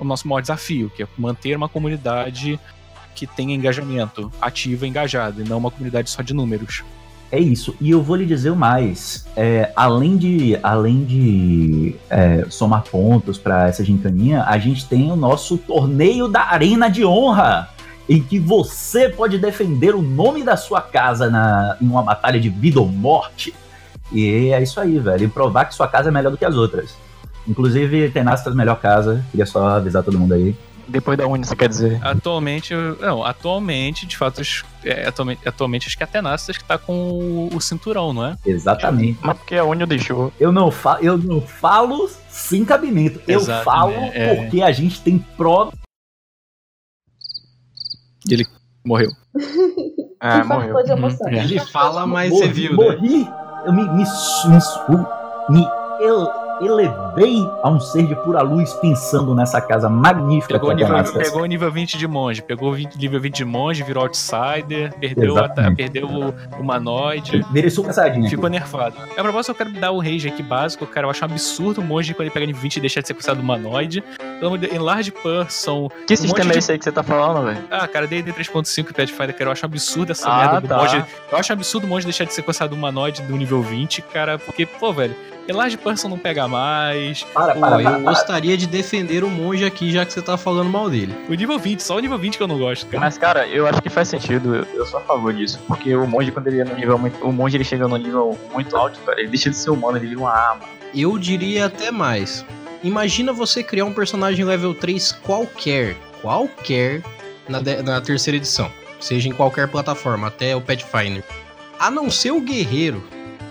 o nosso maior desafio, que é manter uma comunidade que tenha engajamento, ativa e engajada, e não uma comunidade só de números. É isso. E eu vou lhe dizer mais. É, além de, além de é, somar pontos para essa gincaninha, a gente tem o nosso torneio da Arena de Honra, em que você pode defender o nome da sua casa na, em uma batalha de vida ou morte. E é isso aí, velho. E provar que sua casa é melhor do que as outras. Inclusive, Tenastas melhor casa. Queria só avisar todo mundo aí. Depois da Uni, você quer dizer? Atualmente, eu- não, atualmente, de fato, é, atualmente, atualmente acho que é a Tenastas que tá com o, o cinturão, não é? Exatamente. Mas porque a Uni deixou. Eu não, fa eu não falo sem cabimento. Eu Exatamente, falo é. porque a gente tem prova. Morreu. Ah, Infartou morreu. Uhum. Ele fala, mas morri, você viu, né? morri. Eu me, me, me, su- me el- elevei a um ser de pura luz pensando nessa casa magnífica Pegou é nível, Tenastas. pegou o nível 20 de monge, pegou o 20 nível 20 de monge, virou outsider, perdeu, a, perdeu o humanoide. Virei super saiyajin. Ficou nerfado. A propósito, eu quero dar o rage aqui básico. Cara, eu acho um absurdo o monge quando ele pega nível 20 e deixar de ser considerado humanoide. Pelo amor de Deus, Enlarge Person. Que Um sistema é de- esse aí que você tá falando, velho? Ah, cara, D&D 3.5 e Pathfinder, cara, eu acho absurdo essa Ah, merda do tá. monge. Eu acho absurdo o monge deixar de ser considerado humanoide do nível 20, cara, porque, pô, velho, Enlarge Person não pega mais. Para, Pô, para, para, eu para. gostaria de defender o monge aqui, já que você tá falando mal dele. O nível 20, só o nível 20 que eu não gosto, cara. Mas, cara, eu acho que faz sentido. Eu, eu sou a favor disso. Porque o monge, quando ele é no nível muito. O monge ele chega no nível muito alto, cara. Ele deixa de ser humano, ele vira uma arma. Eu diria até mais. Imagina você criar um personagem level 3 qualquer, qualquer, na, de- na terceira edição. Seja em qualquer plataforma, até o Pathfinder. A não ser o guerreiro,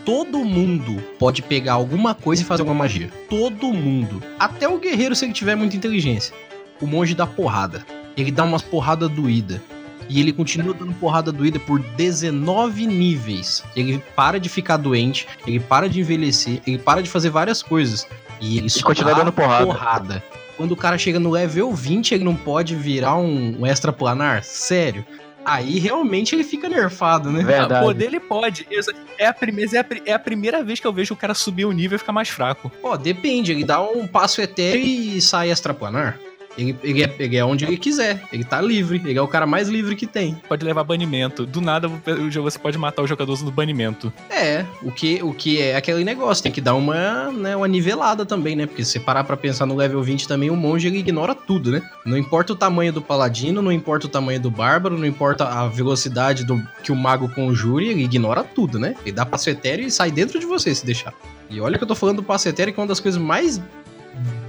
todo mundo pode pegar alguma coisa e fazer alguma magia. Todo mundo. Até o guerreiro, se ele tiver muita inteligência. O monge dá porrada. Ele dá umas porradas doída. E ele continua dando porrada doída por 19 níveis. Ele para de ficar doente, ele para de envelhecer, ele para de fazer várias coisas. E ele só continua dando porrada. porrada. Quando o cara chega no level 20, ele não pode virar um, um extraplanar? Sério? Aí realmente ele fica nerfado, né? Ah, Verdade. poder ele pode. É a, primeira, é, a, é a primeira vez que eu vejo o cara subir o nível e ficar mais fraco. Pô, depende, ele dá um passo etéreo e sai extraplanar. Ele, ele, é, ele é onde ele quiser, ele tá livre, ele é o cara mais livre que tem. Pode levar banimento. Do nada você pode matar o jogador usando banimento. É, o que, o que é aquele negócio, tem que dar uma, né, uma nivelada também, né? Porque se você parar pra pensar no level 20 também, o monge ele ignora tudo, né? Não importa o tamanho do paladino, não importa o tamanho do bárbaro, não importa a velocidade do que o mago conjure, ele ignora tudo, né? Ele dá passo etéreo e sai dentro de você se deixar. E olha que eu tô falando do passo etéreo, que é uma das coisas mais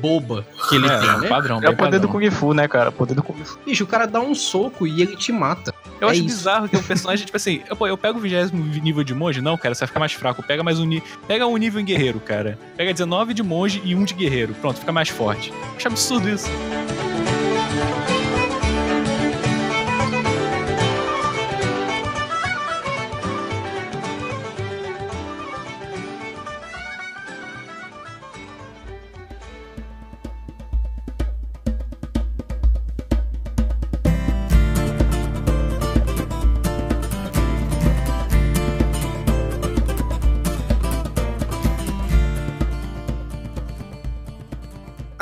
boba que ele é, tem, né? padrão, É o poder do padrão. Kung Fu, né, cara? O poder do Kung Fu. Bicho, o cara dá um soco e ele te mata. Eu É acho isso. bizarro que o personagem, tipo assim, eu, pô, eu pego o vigésimo nível de monge, não, cara, você vai ficar mais fraco. Pega mais um nível. Pega um nível em guerreiro, cara. Pega 19 de monge e um de guerreiro. Pronto, fica mais forte. Acho absurdo isso.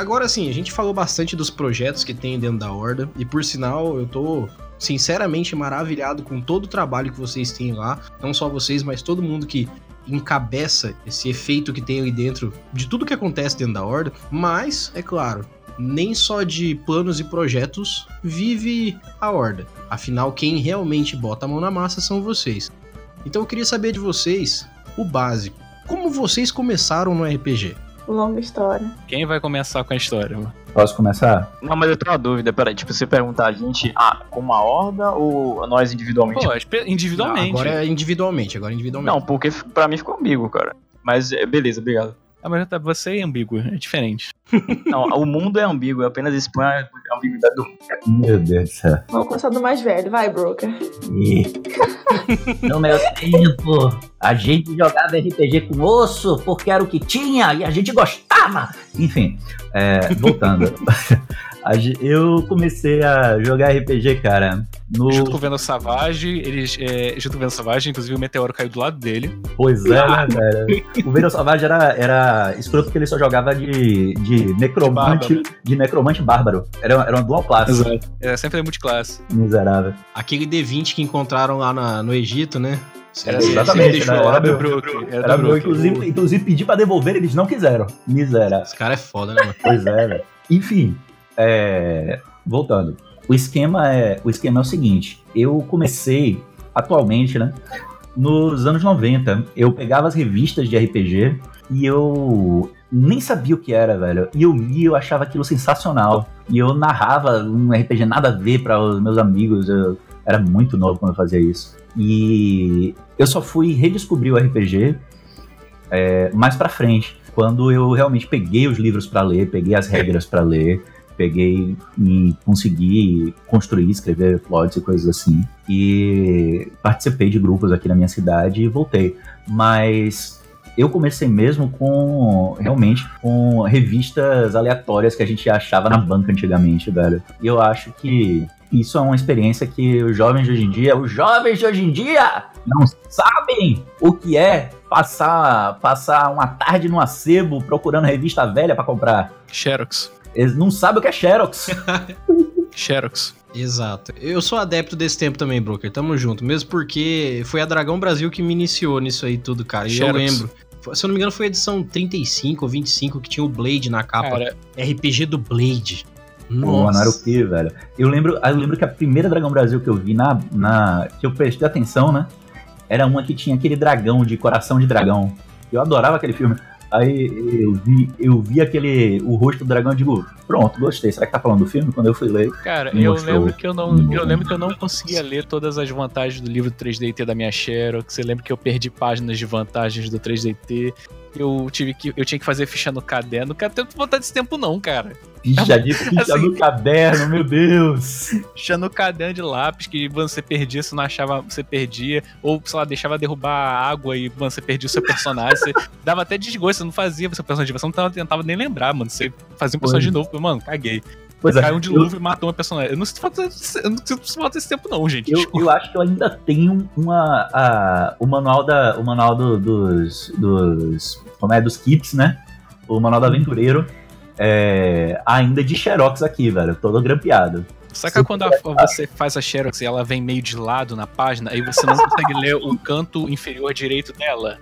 Agora sim, a gente falou bastante dos projetos que tem dentro da Horda, e por sinal, eu tô sinceramente maravilhado com todo o trabalho que vocês têm lá. Não só vocês, mas todo mundo que encabeça esse efeito que tem ali dentro de tudo que acontece dentro da Horda. Mas, é claro, nem só de planos e projetos vive a Horda. Afinal, quem realmente bota a mão na massa são vocês. Então eu queria saber de vocês o básico. Como vocês começaram no RPG? Longa história. Quem vai começar com a história? mano? Posso começar? Não, mas eu tenho uma dúvida, peraí. Tipo, você perguntar a gente, ah, como uma horda ou nós individualmente? Pô, individualmente. Não, agora é individualmente, agora é individualmente. Não, porque pra mim ficou ambíguo, cara. Mas é, beleza, obrigado. Ah, mas tá- você é ambíguo, é diferente. Não, o mundo é ambíguo, eu apenas expõe a ambiguidade do mundo. Meu Deus do céu. Vamos começar do mais velho. Vai, Broker. No meu tempo, a gente jogava RPG com osso porque era o que tinha e a gente gostava. Enfim, é, voltando. Eu comecei a jogar RPG, cara, no. Junto com o Vênus Savage, eles. É, junto com o Vênus Savage, inclusive o meteoro caiu do lado dele. Pois é, né, velho? O Venom Savage era, era escroto porque ele só jogava de, de necromante, de, necromante bárbaro. Era, era uma dual classe. É, sempre é multiclasse. Miserável. Aquele D20 que encontraram lá na- no Egito, né? Era exatamente, né? Era do meu. Brook. Era, Era do Brook. inclusive, inclusive pedi pra devolver, eles não quiseram. Miserável. Esse cara é foda, né, mano? Pois é, velho. Enfim, é, voltando. O esquema é, o esquema é o seguinte. Eu comecei atualmente, né? Nos anos 90, eu pegava as revistas de RPG e eu nem sabia o que era, velho. E eu li, eu achava aquilo sensacional. E eu narrava um RPG nada a ver para os meus amigos. Eu era muito novo quando eu fazia isso. E eu só fui redescobrir o RPG é, mais pra frente, quando eu realmente peguei os livros pra ler, peguei as regras pra ler, peguei e consegui construir, escrever plots e coisas assim. E participei de grupos aqui na minha cidade e voltei. Mas eu comecei mesmo com realmente com revistas aleatórias que a gente achava na banca antigamente, velho. E eu acho que isso é uma experiência que os jovens de hoje em dia, os jovens de hoje em dia não sabem o que é passar passar uma tarde no acebo procurando revista velha pra comprar. Xerox. Eles não sabem o que é Xerox. Xerox. Exato. Eu sou adepto desse tempo também, Broker. Tamo junto. Mesmo porque foi a Dragão Brasil que me iniciou nisso aí tudo, cara. E eu Xerox. lembro. Se eu não me engano, foi a edição 35 ou 25 que tinha o Blade na capa. Cara, RPG do Blade. Pô, não era o Nossa. que, velho? Eu lembro, eu lembro que a primeira Dragão Brasil que eu vi na, na. que eu prestei atenção, né? Era uma que tinha aquele dragão de coração de dragão. Eu adorava aquele filme. Aí eu vi, eu vi aquele. o rosto do dragão e digo, pronto, gostei. Será que tá falando do filme? Quando eu fui ler. Cara, eu lembro que eu não, eu lembro que eu não conseguia ler todas as vantagens do livro 3DT da minha Xerox. Eu lembro que eu perdi páginas de vantagens do 3DT. Eu tive que eu tinha que fazer ficha no caderno. Cara, não tenho vontade desse tempo não, cara. Ficha de ficha Assim- no caderno, meu Deus! Ficha no caderno de lápis que você perdia, se não achava, você perdia. Ou, sei lá, deixava derrubar a água e mano, você perdia o seu personagem. Você dava até desgosto, você não fazia o seu personagem. Você não tava, tentava nem lembrar, mano. Você fazia um personagem de novo. Mano, caguei. Pois é, Caiu um eu, dilúvio e matou uma personagem. Eu não sinto falta, eu não sinto falta desse tempo não, gente. eu, eu acho que eu ainda tenho uma. A, o manual, da, o manual do- dos. dos. Como é? Dos kits, né? O manual do aventureiro. É, ainda de Xerox aqui, velho. Todo grampeado. Saca quando a- você faz a Xerox e ela vem meio de lado na página, aí você não consegue ler o canto inferior direito dela?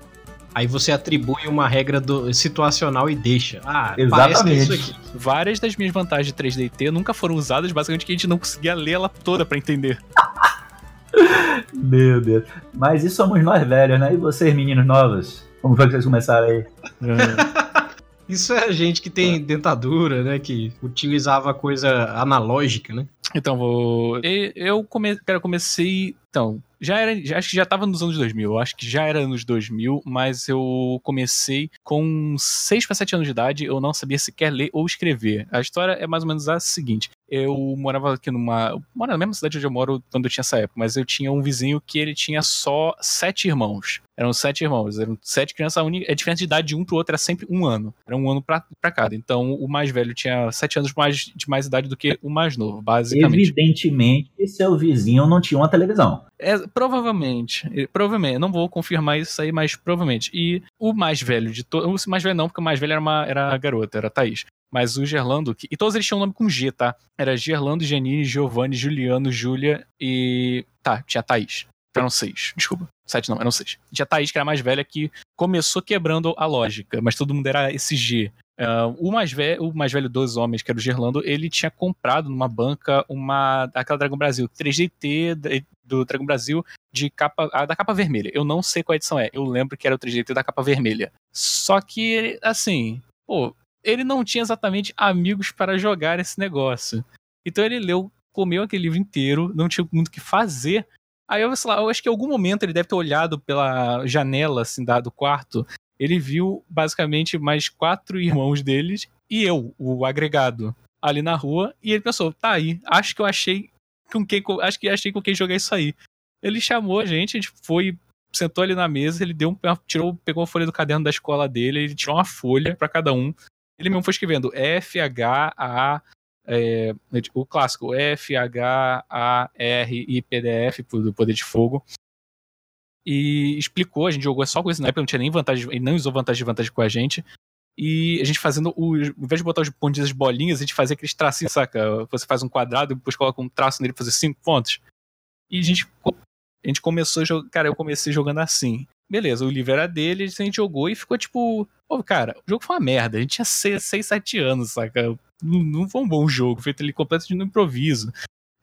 Aí você atribui uma regra do, situacional e deixa. Ah, parece Exatamente. isso aqui. Várias das minhas vantagens de 3DT nunca foram usadas, basicamente que a gente não conseguia ler ela toda pra entender. Meu Deus. Mas isso somos nós velhos, né? E vocês, meninos novos? Como foi que vocês começaram aí? Isso é gente que tem dentadura, né? Que utilizava coisa analógica, né? Então, vou. Eu come... cara, comecei. Então, já era. já- acho que já tava nos anos 2000. Eu acho que já era anos 2000, mas eu comecei com 6 para 7 anos de idade. Eu não sabia sequer ler ou escrever. A história é mais ou menos a seguinte: eu morava aqui numa. Moro na mesma cidade onde eu moro quando eu tinha essa época, mas eu tinha um vizinho que ele tinha só sete irmãos. Eram sete irmãos, eram sete crianças. A, única, a diferença de idade de um pro outro era sempre um ano. Era um ano pra cada. Então, o mais velho tinha sete anos mais, de mais idade do que o mais novo, basicamente. Evidentemente, seu vizinho não tinha uma televisão. É, provavelmente, provavelmente, não vou confirmar isso aí, mas provavelmente. E o mais velho de todos, o mais velho não, porque o mais velho era, uma, era a garota, era a Thaís. Mas o Gerlando, que, e todos eles tinham nome com G, tá? Era Gerlando, Janine, Giovanni, Juliano, Júlia e. Tá, tinha Thaís. Eram seis, desculpa. Sete não, eram seis. Tinha a Thaís, que era a mais velha, que começou quebrando a lógica, mas todo mundo era esse G. Ah, o, mais velho, o mais velho dos homens, que era o Gerlando, ele tinha comprado numa banca uma. aquela Dragon Brasil, 3DT da- do Dragon Brasil de capa. a da capa vermelha. Eu não sei qual edição é. Eu lembro que era o 3DT da capa vermelha. Só que, assim, pô, ele não tinha exatamente amigos para jogar esse negócio. Então ele leu, comeu aquele livro inteiro, não tinha muito o que fazer. Aí eu, sei lá, eu acho que em algum momento ele deve ter olhado pela janela assim, da, do quarto. Ele viu basicamente mais quatro irmãos deles e eu, o agregado, ali na rua. E ele pensou: tá aí, acho que eu achei com quem, acho que achei com quem jogar isso aí. Ele chamou a gente, a gente foi, sentou ali na mesa, ele deu um, tirou, pegou a folha do caderno da escola dele, ele tirou uma folha para cada um. Ele mesmo foi escrevendo F, H, A, é, o clássico F, H, A, R e PDF do Poder de Fogo. E explicou, a gente jogou só com na época, não tinha nem vantagem, ele não usou vantagem de vantagem com a gente. E a gente fazendo, o, ao invés de botar os pontinhos as bolinhas, a gente fazia aqueles tracinhos, saca? Você faz um quadrado e depois coloca um traço nele pra fazer cinco pontos. E a gente, a gente começou cara, eu comecei jogando assim. Beleza, o livro era dele, a gente jogou e ficou tipo, pô, cara, o jogo foi uma merda, a gente tinha 6, 7 anos, saca? Não, não foi um bom jogo, feito ali completamente no improviso.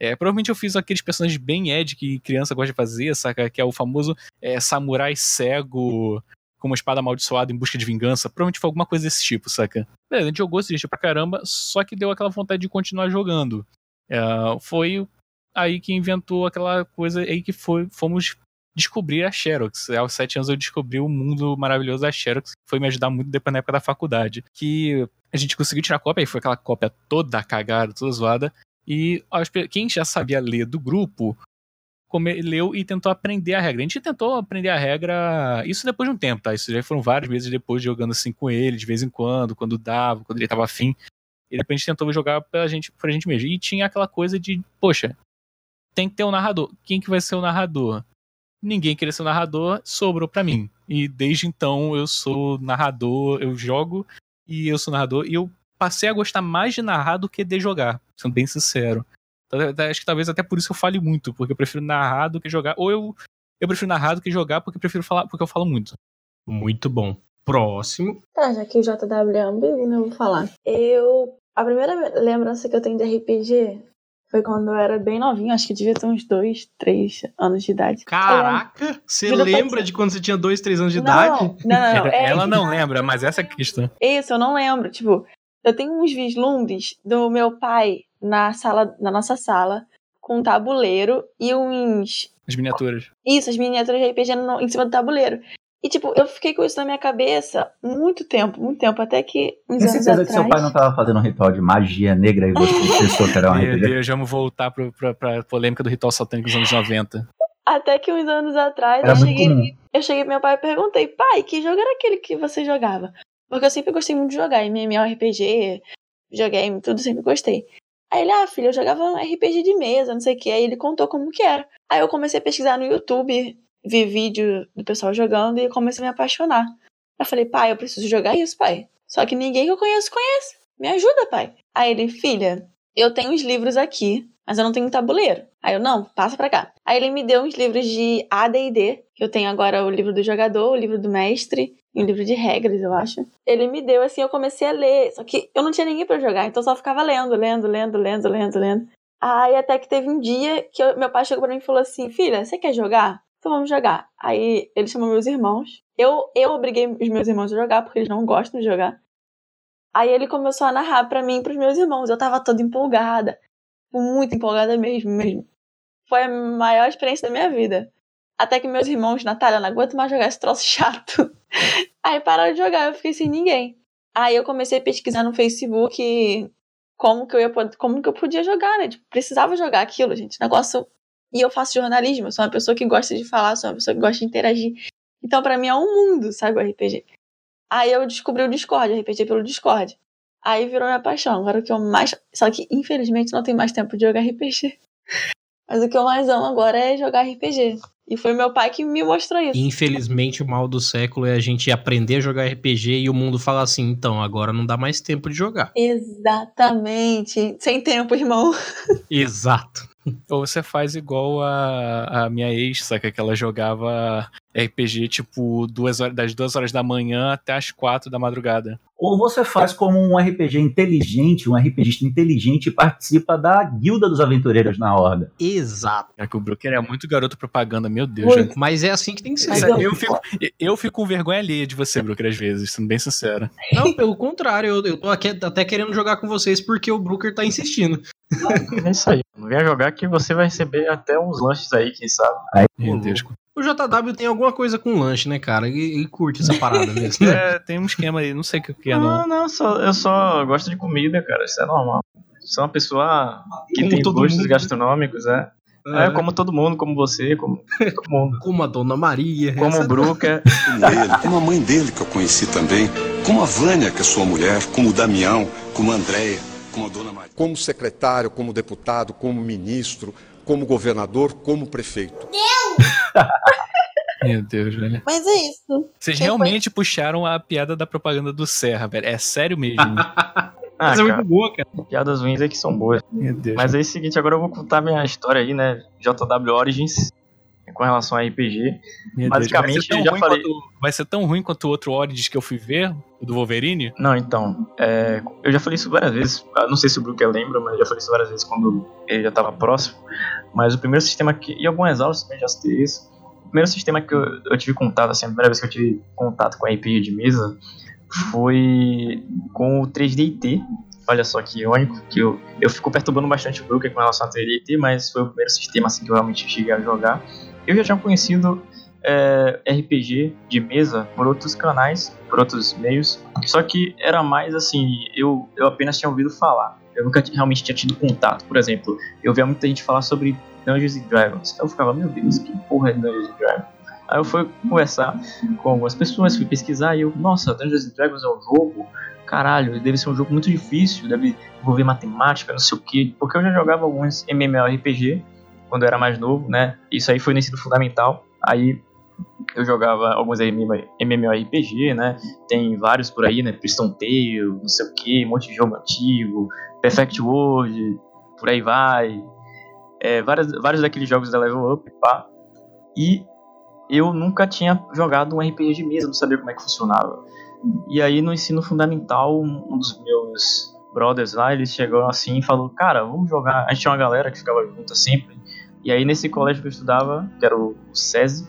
É, provavelmente eu fiz aqueles personagens bem Ed que criança gosta de fazer, saca? Que é o famoso é, samurai cego com uma espada amaldiçoada em busca de vingança. Provavelmente foi alguma coisa desse tipo, saca? Beleza, a gente jogou esse jeito pra caramba, só que deu aquela vontade de continuar jogando. É, foi aí que inventou aquela coisa aí que foi, fomos descobrir a Xerox. Aos sete anos eu descobri o mundo maravilhoso da Xerox, que foi me ajudar muito depois na época da faculdade. Que a gente conseguiu tirar a cópia, aí foi aquela cópia toda cagada, toda zoada. E quem já sabia ler do grupo, come, leu e tentou aprender a regra. A gente tentou aprender a regra, isso depois de um tempo, tá? Isso já foram vários meses depois jogando assim com ele, de vez em quando, quando dava, quando ele tava afim. E depois a gente tentou jogar pra gente, pra gente mesmo. E tinha aquela coisa de, poxa, tem que ter um narrador. Quem que vai ser o narrador? Ninguém queria ser o narrador, sobrou pra mim. E desde então eu sou narrador, eu jogo e eu sou narrador. E eu passei a gostar mais de narrar do que de jogar, sendo bem sincero. Acho que talvez até por isso eu fale muito, porque eu prefiro narrar do que jogar. Ou eu, eu prefiro narrar do que jogar porque eu prefiro falar, porque eu falo muito. Muito bom. Próximo. Tá, já que o JW é ambíguo, né, eu vou falar. Eu. A primeira lembrança que eu tenho de RPG foi quando eu era bem novinho, acho que devia ter uns dois, três anos de idade. Caraca! Você lembra de quando você tinha dois, três anos de Não, idade? Não, não, não. É, Ela não lembra, mas essa é a questão. Isso, eu não lembro. Tipo, eu tenho uns vislumbres do meu pai na sala, na nossa sala, com um tabuleiro e uns. As miniaturas. Isso, as miniaturas de RPG no- em cima do tabuleiro. E, tipo, eu fiquei com isso na minha cabeça muito tempo, muito tempo, até que uns Tem anos certeza atrás. que seu pai não tava fazendo um ritual de magia negra e você pensou que era um Meu? Deus, vamos voltar pro, pra, pra polêmica do ritual satânico dos anos 90. Até que uns anos atrás Era eu cheguei, comum. eu cheguei pro meu pai e perguntei, pai, que jogo era aquele que você jogava? Porque eu sempre gostei muito de jogar, MMORPG, videogame, tudo sempre gostei. Aí ele, ah, filho, eu jogava RPG de mesa, não sei o que. Aí ele contou como que era. Aí eu comecei a pesquisar no YouTube, vi vídeo do pessoal jogando e comecei a me apaixonar. Eu falei, pai, eu preciso jogar isso, pai. Só que ninguém que eu conheço conhece. Me ajuda, pai. Aí ele, filha, eu tenho os livros aqui, mas eu não tenho tabuleiro. Aí eu, não, passa pra cá. Aí ele me deu uns livros de AD&D, que eu tenho agora o livro do jogador, o livro do mestre e o livro de regras, eu acho. Ele me deu assim, eu comecei a ler, só que eu não tinha ninguém pra jogar, então eu só ficava lendo, lendo, lendo, lendo, lendo, lendo. Aí até que teve um dia que eu- meu pai chegou pra mim e falou assim: "Filha, você quer jogar? Então vamos jogar". Aí ele chamou meus irmãos. Eu eu obriguei os meus irmãos a jogar porque eles não gostam de jogar. Aí ele começou a narrar pra mim e pros meus irmãos. Eu tava toda empolgada. Muito empolgada mesmo, mesmo. Foi a maior experiência da minha vida. Até que meus irmãos, Natália, não aguento mais jogar esse troço chato. Aí pararam de jogar, eu fiquei sem ninguém. Aí eu comecei a pesquisar no Facebook como que eu ia como que eu podia jogar, né? Tipo, precisava jogar aquilo, gente. Negócio. E eu faço jornalismo, eu sou uma pessoa que gosta de falar, sou uma pessoa que gosta de interagir. Então, pra mim é um mundo, sabe, o RPG. Aí eu descobri o Discord, RPG pelo Discord. Aí virou minha paixão. Agora o que eu mais. Só que, infelizmente, não tenho mais tempo de jogar RPG. Mas o que eu mais amo agora é jogar RPG. E foi meu pai que me mostrou isso. Infelizmente, o mal do século é a gente aprender a jogar RPG e o mundo fala assim, então, agora não dá mais tempo de jogar. Exatamente. Sem tempo, irmão. Exato. Ou você faz igual a, a minha ex, saca? Que ela jogava RPG, tipo, duas horas, das duas horas da manhã até as quatro da madrugada. Ou você faz como um RPG inteligente, um RPGista inteligente e participa da Guilda dos Aventureiros na Horda. Exato. É que o Brooker é muito garoto propaganda, meu Deus. Gente. Mas é assim que tem que ser. Mas Eu fico, eu fico com vergonha alheia de você, Brooker, às vezes, sendo bem sincero. Não, pelo contrário, eu, eu tô aqui até querendo jogar com vocês porque o Brooker tá insistindo. É isso aí. Não venha jogar que você vai receber até uns lanches aí, quem sabe. Meu Ô, Deus. O JW tem alguma coisa com lanche, né, cara? Ele, ele curte essa parada mesmo. né? É, tem um esquema aí, não sei o que que é, não. Não, não, só, eu só gosto de comida, cara. Isso é normal. Sou uma pessoa que Como tem gostos mundo. gastronômicos, é. É, como todo mundo, como você, como todo mundo. Como a Dona Maria. Como essa- o Bruca. como a mãe dele que eu conheci também, como a Vânia, que é sua mulher, como o Damião, como a Andréia, como a Dona Maria. Como secretário, como deputado, como ministro, como governador, como prefeito. Meu Deus, velho. Mas é isso. Vocês Quem realmente puxaram a piada da propaganda do Serra, velho. É sério mesmo. Ah, Essa é cara, muito boa, cara. piadas ruins aí que são boas. Meu Deus. Mas é o seguinte, agora eu vou contar minha história aí, né? JW Origins, com relação a RPG. Meu Deus. basicamente, vai ser, tão eu já ruim falei- quanto, vai ser tão ruim quanto o outro Origins que eu fui ver, o do Wolverine. Não, então, é, eu já falei isso várias vezes. Não sei se o Brook lembra, mas eu já falei isso várias vezes quando ele já estava próximo. Mas o primeiro sistema que. E algumas aulas também já citei isso. O primeiro sistema que eu, eu tive contato, assim, a primeira vez que eu tive contato com a RPG de mesa foi com o 3DT. Olha só que único, que eu, eu fico perturbando bastante o Brook com relação ao 3DT, mas foi o primeiro sistema assim, que eu realmente cheguei a jogar. Eu já tinha conhecido é, RPG de mesa por outros canais, por outros meios, só que era mais assim, eu, eu apenas tinha ouvido falar. Eu nunca realmente tinha tido contato. Por exemplo, eu via muita gente falar sobre Dungeons and Dragons. Eu ficava, meu Deus, que porra é Dungeons and Dragons? Aí eu fui conversar com algumas pessoas, fui pesquisar e eu, nossa, Dungeons and Dragons é um jogo, caralho, deve ser um jogo muito difícil, deve envolver matemática, não sei o que, porque eu já jogava alguns MMORPG quando eu era mais novo, né? Isso aí foi no ensino fundamental. Aí eu jogava alguns MMORPG, né? Tem vários por aí, né? Priston Tale, não sei o que, um monte de jogo antigo, Perfect World, por aí vai. É, vários, vários daqueles jogos da Level Up, pá. E eu nunca tinha jogado um RPG de mesa, não sabia como é que funcionava. E aí no ensino fundamental, um dos meus brothers lá, eles chegou assim e falou, cara, vamos jogar. A gente tinha uma galera que ficava junta sempre. E aí nesse colégio que eu estudava, que era o SESI,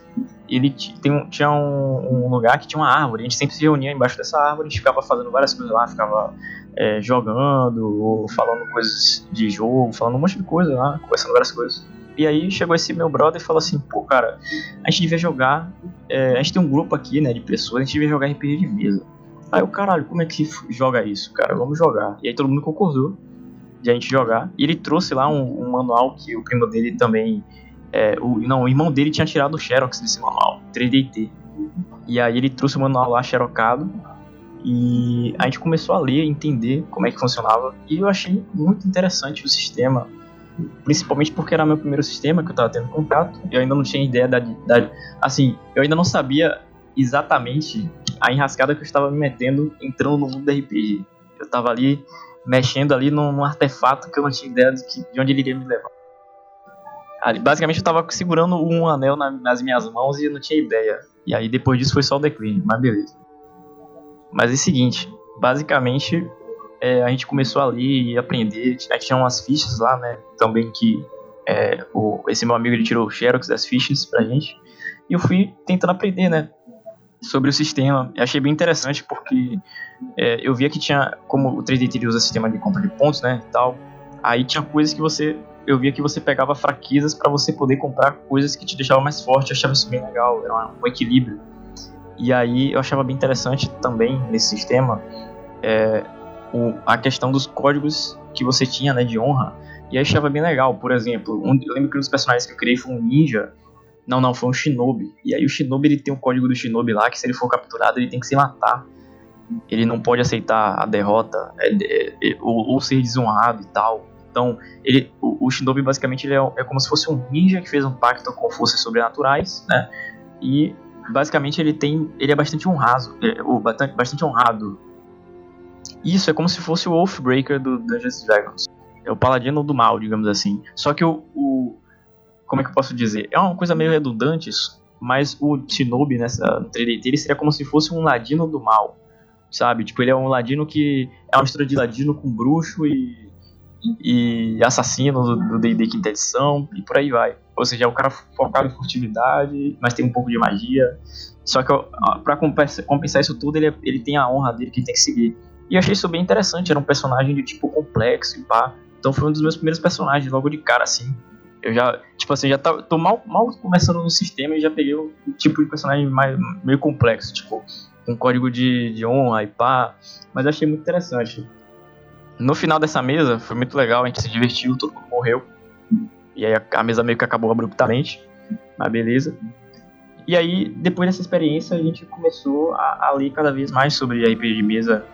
ele tinha um, um, lugar que tinha uma árvore. A gente sempre se reunia embaixo dessa árvore, a gente ficava fazendo várias coisas lá, ficava é, jogando, ou falando coisas de jogo, falando um monte de coisa lá, conversando várias coisas. E aí chegou esse meu brother e falou assim, pô, cara, a gente devia jogar. É, a gente tem um grupo aqui, né, de pessoas, a gente devia jogar RPG de mesa. Aí o caralho, como é que joga isso, cara? Vamos jogar. E aí todo mundo concordou de a gente jogar. E ele trouxe lá um, um manual que o primo dele também. É, o, não, o irmão dele tinha tirado o Xerox desse manual, 3DT. E aí ele trouxe o manual lá xerocado. E a gente começou a ler, entender como é que funcionava. E eu achei muito interessante o sistema. Principalmente porque era meu primeiro sistema que eu estava tendo contato. Eu ainda não tinha ideia da, da. Assim, eu ainda não sabia exatamente a enrascada que eu estava me metendo entrando no mundo da RPG. Eu estava ali mexendo ali num, num, artefato que eu não tinha ideia de, que, de onde ele iria me levar. Ali, basicamente eu estava segurando um anel na, nas minhas mãos e não tinha ideia. E aí depois disso foi só o declínio, mas beleza. Mas é o seguinte, basicamente é, a gente começou ali e aprender, tinha umas fichas lá, né, também que é, o, esse meu amigo ele tirou o xerox das fichas pra gente. E eu fui tentando aprender, né, sobre o sistema. Eu achei bem interessante porque é, eu via que tinha, como o 3D usa sistema de compra de pontos, né, e tal, aí tinha coisas que você, eu via que você pegava fraquezas para você poder comprar coisas que te deixavam mais forte, eu achava isso bem legal, era um equilíbrio. E aí eu achava bem interessante também nesse sistema é, o, a questão dos códigos que você tinha, né, de honra, e aí achava bem legal, por exemplo, um, eu lembro que um dos personagens que eu criei foi um ninja, não, não, foi um Shinobi. E aí o Shinobi ele tem um código do Shinobi lá que se ele for capturado ele tem que se matar. Ele não pode aceitar a derrota é, é, é, ou, ou, ser desonrado e tal. Então, ele, o, o Shinobi basicamente ele é, é, como se fosse um ninja que fez um pacto com forças sobrenaturais, né? E basicamente ele tem, ele é bastante honrado, é, ou bastante, honrado. Isso é como se fosse o Wolfbreaker do Dungeons Dragons. É o paladino do mal, digamos assim. Só que o como é que eu posso dizer? É uma coisa meio redundante, mas o Shinobi nessa 3D ele seria como se fosse um ladino do mal, sabe? Tipo, ele é um ladino que é uma mistura de ladino com bruxo e, e assassino do D&D quinta edição e por aí vai. Ou seja, é um cara focado em furtividade, mas tem um pouco de magia. Só que para compensar isso tudo, ele, ele tem a honra dele que tem que seguir. E eu achei isso bem interessante, era um personagem de tipo complexo e pá. Então foi um dos meus primeiros personagens, logo de cara, assim. Eu já, tipo assim, já tá, tô mal, mal começando no sistema e já peguei o tipo de personagem mais, meio complexo, tipo, com código de, de honra e pá. Mas achei muito interessante. No final dessa mesa, foi muito legal, a gente se divertiu, todo mundo morreu. E aí a, mesa meio que acabou abruptamente. Mas beleza. E aí, depois dessa experiência, a gente começou a, a ler cada vez mais sobre RPG de mesa.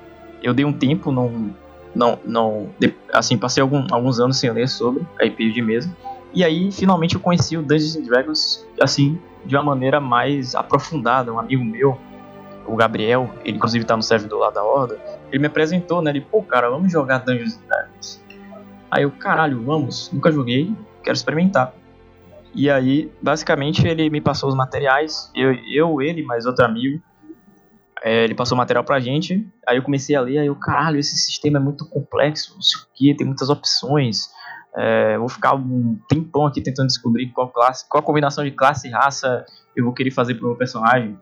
Eu dei um tempo, não. Não, não assim, passei algum, alguns anos sem ler sobre RPG de mesa. E aí, finalmente, eu conheci o Dungeons Dragons, assim, de uma maneira mais aprofundada. Um amigo meu, o Gabriel, ele inclusive tá no servidor lá da Horda, ele me apresentou, né? Ele, pô, cara, vamos jogar Dungeons Dragons. Aí eu, caralho, vamos, nunca joguei, quero experimentar. E aí, basicamente, ele me passou os materiais, eu, eu ele, mais outro amigo, é, ele passou o material pra gente, aí eu comecei a ler, aí eu, caralho, esse sistema é muito complexo, não sei o que, tem muitas opções, é, vou ficar um tempão aqui tentando descobrir qual classe, qual combinação de classe e raça eu vou querer fazer pro meu personagem.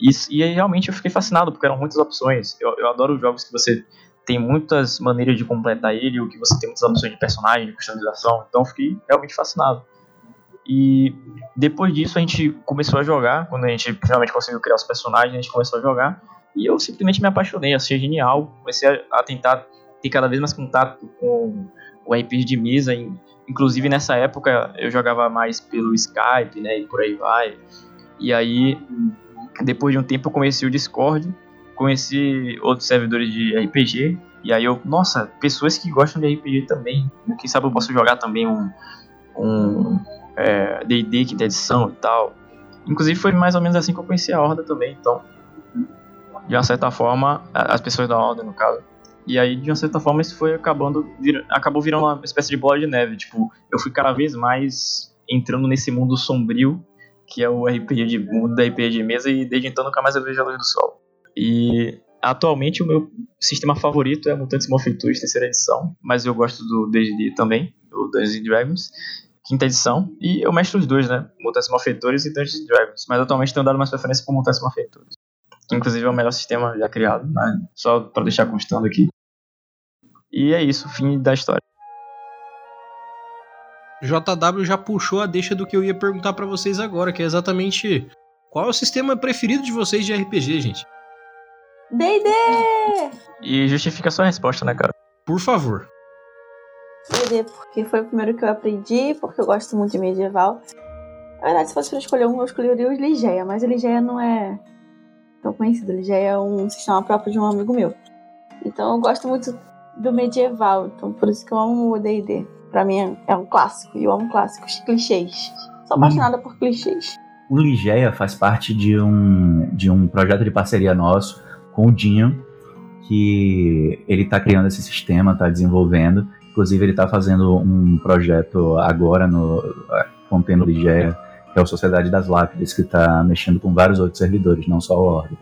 Isso, e aí realmente eu fiquei fascinado, porque eram muitas opções. Eu, eu adoro jogos que você tem muitas maneiras de completar ele, ou que você tem muitas opções de personagem, de customização. Então eu fiquei realmente fascinado. E depois disso a gente começou a jogar, quando a gente finalmente conseguiu criar os personagens, a gente começou a jogar. E eu simplesmente me apaixonei, achei genial. Comecei a, a tentar ter cada vez mais contato com o RPG de mesa. Inclusive nessa época eu jogava mais pelo Skype, né? E por aí vai. E aí, depois de um tempo, eu conheci o Discord, conheci outros servidores de RPG. E aí eu, nossa, pessoas que gostam de RPG também. Quem sabe eu posso jogar também um. um D&D, quinta edição e tal. Inclusive foi mais ou menos assim que eu conheci a Horda também, então. De uma certa forma, as pessoas da Horda, no caso. E aí, de uma certa forma, isso foi acabando, vir, acabou virando uma espécie de bola de neve. Tipo, eu fui cada vez mais entrando nesse mundo sombrio, que é o RPG de, mundo da RPG de mesa, e desde então nunca mais eu vejo a luz do sol. E atualmente o meu sistema favorito é Mutantes Morphin terceira edição, mas eu gosto do D&D também, o Dungeons Dragons quinta edição. E eu mestro os dois, né? Mutantes Malfeitores e Dungeons Dragons. Mas atualmente tenho dado mais preferência para Mutantes. Que inclusive é o melhor sistema já criado, né? Só para deixar constando aqui. E é isso, fim da história. JW já puxou a deixa do que eu ia perguntar para vocês agora, que é exatamente qual é o sistema preferido de vocês de RPG, gente? D&D! E justifica sua resposta, né, cara? Por favor. D&D, porque foi o primeiro que eu aprendi, porque eu gosto muito de medieval. Na verdade, se fosse pra escolher um, eu escolheria o Ligeia, mas o Ligeia não é tão conhecido. O Ligeia é um sistema próprio de um amigo meu. Então eu gosto muito do medieval, então por isso que eu amo o D&D. Pra mim é um clássico, e eu amo clássicos, clichês. Sou hum. apaixonada por clichês. O Ligeia faz parte de um, de um projeto de parceria nosso com o Dinho, que ele está criando esse sistema, está desenvolvendo, Inclusive, ele está fazendo um projeto agora no contendo Ligéia, que é a Sociedade das Lápides, que está mexendo com vários outros servidores, não só a Horda.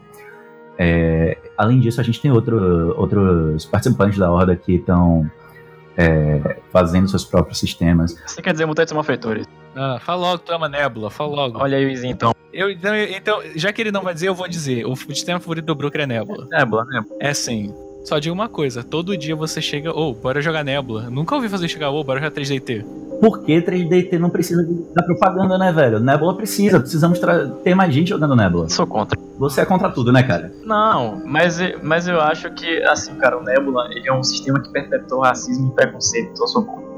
É, além disso, a gente tem outro, outros participantes da Horda que estão é, fazendo seus próprios sistemas. Você quer dizer mutantes malfeitores? Ah, fala logo, tu ama Nebula, fala logo. Olha aí o então. Eu, então. Então, já que ele não vai dizer, eu vou dizer. O sistema favorito do Brooker é Nebula. Nebula, Nebula. É sim. Só digo uma coisa, todo dia você chega, ou oh, bora jogar Nebula. Nunca ouvi fazer chegar, ou oh, bora jogar 3DT. Por que 3DT não precisa da propaganda, né, velho? Nebula precisa, precisamos ter mais gente jogando Nebula. Sou contra. Você é contra tudo, né, cara? Não, mas, mas eu acho que, assim, cara, o Nebula ele é um sistema que perpetua racismo e preconceito, então eu sou contra.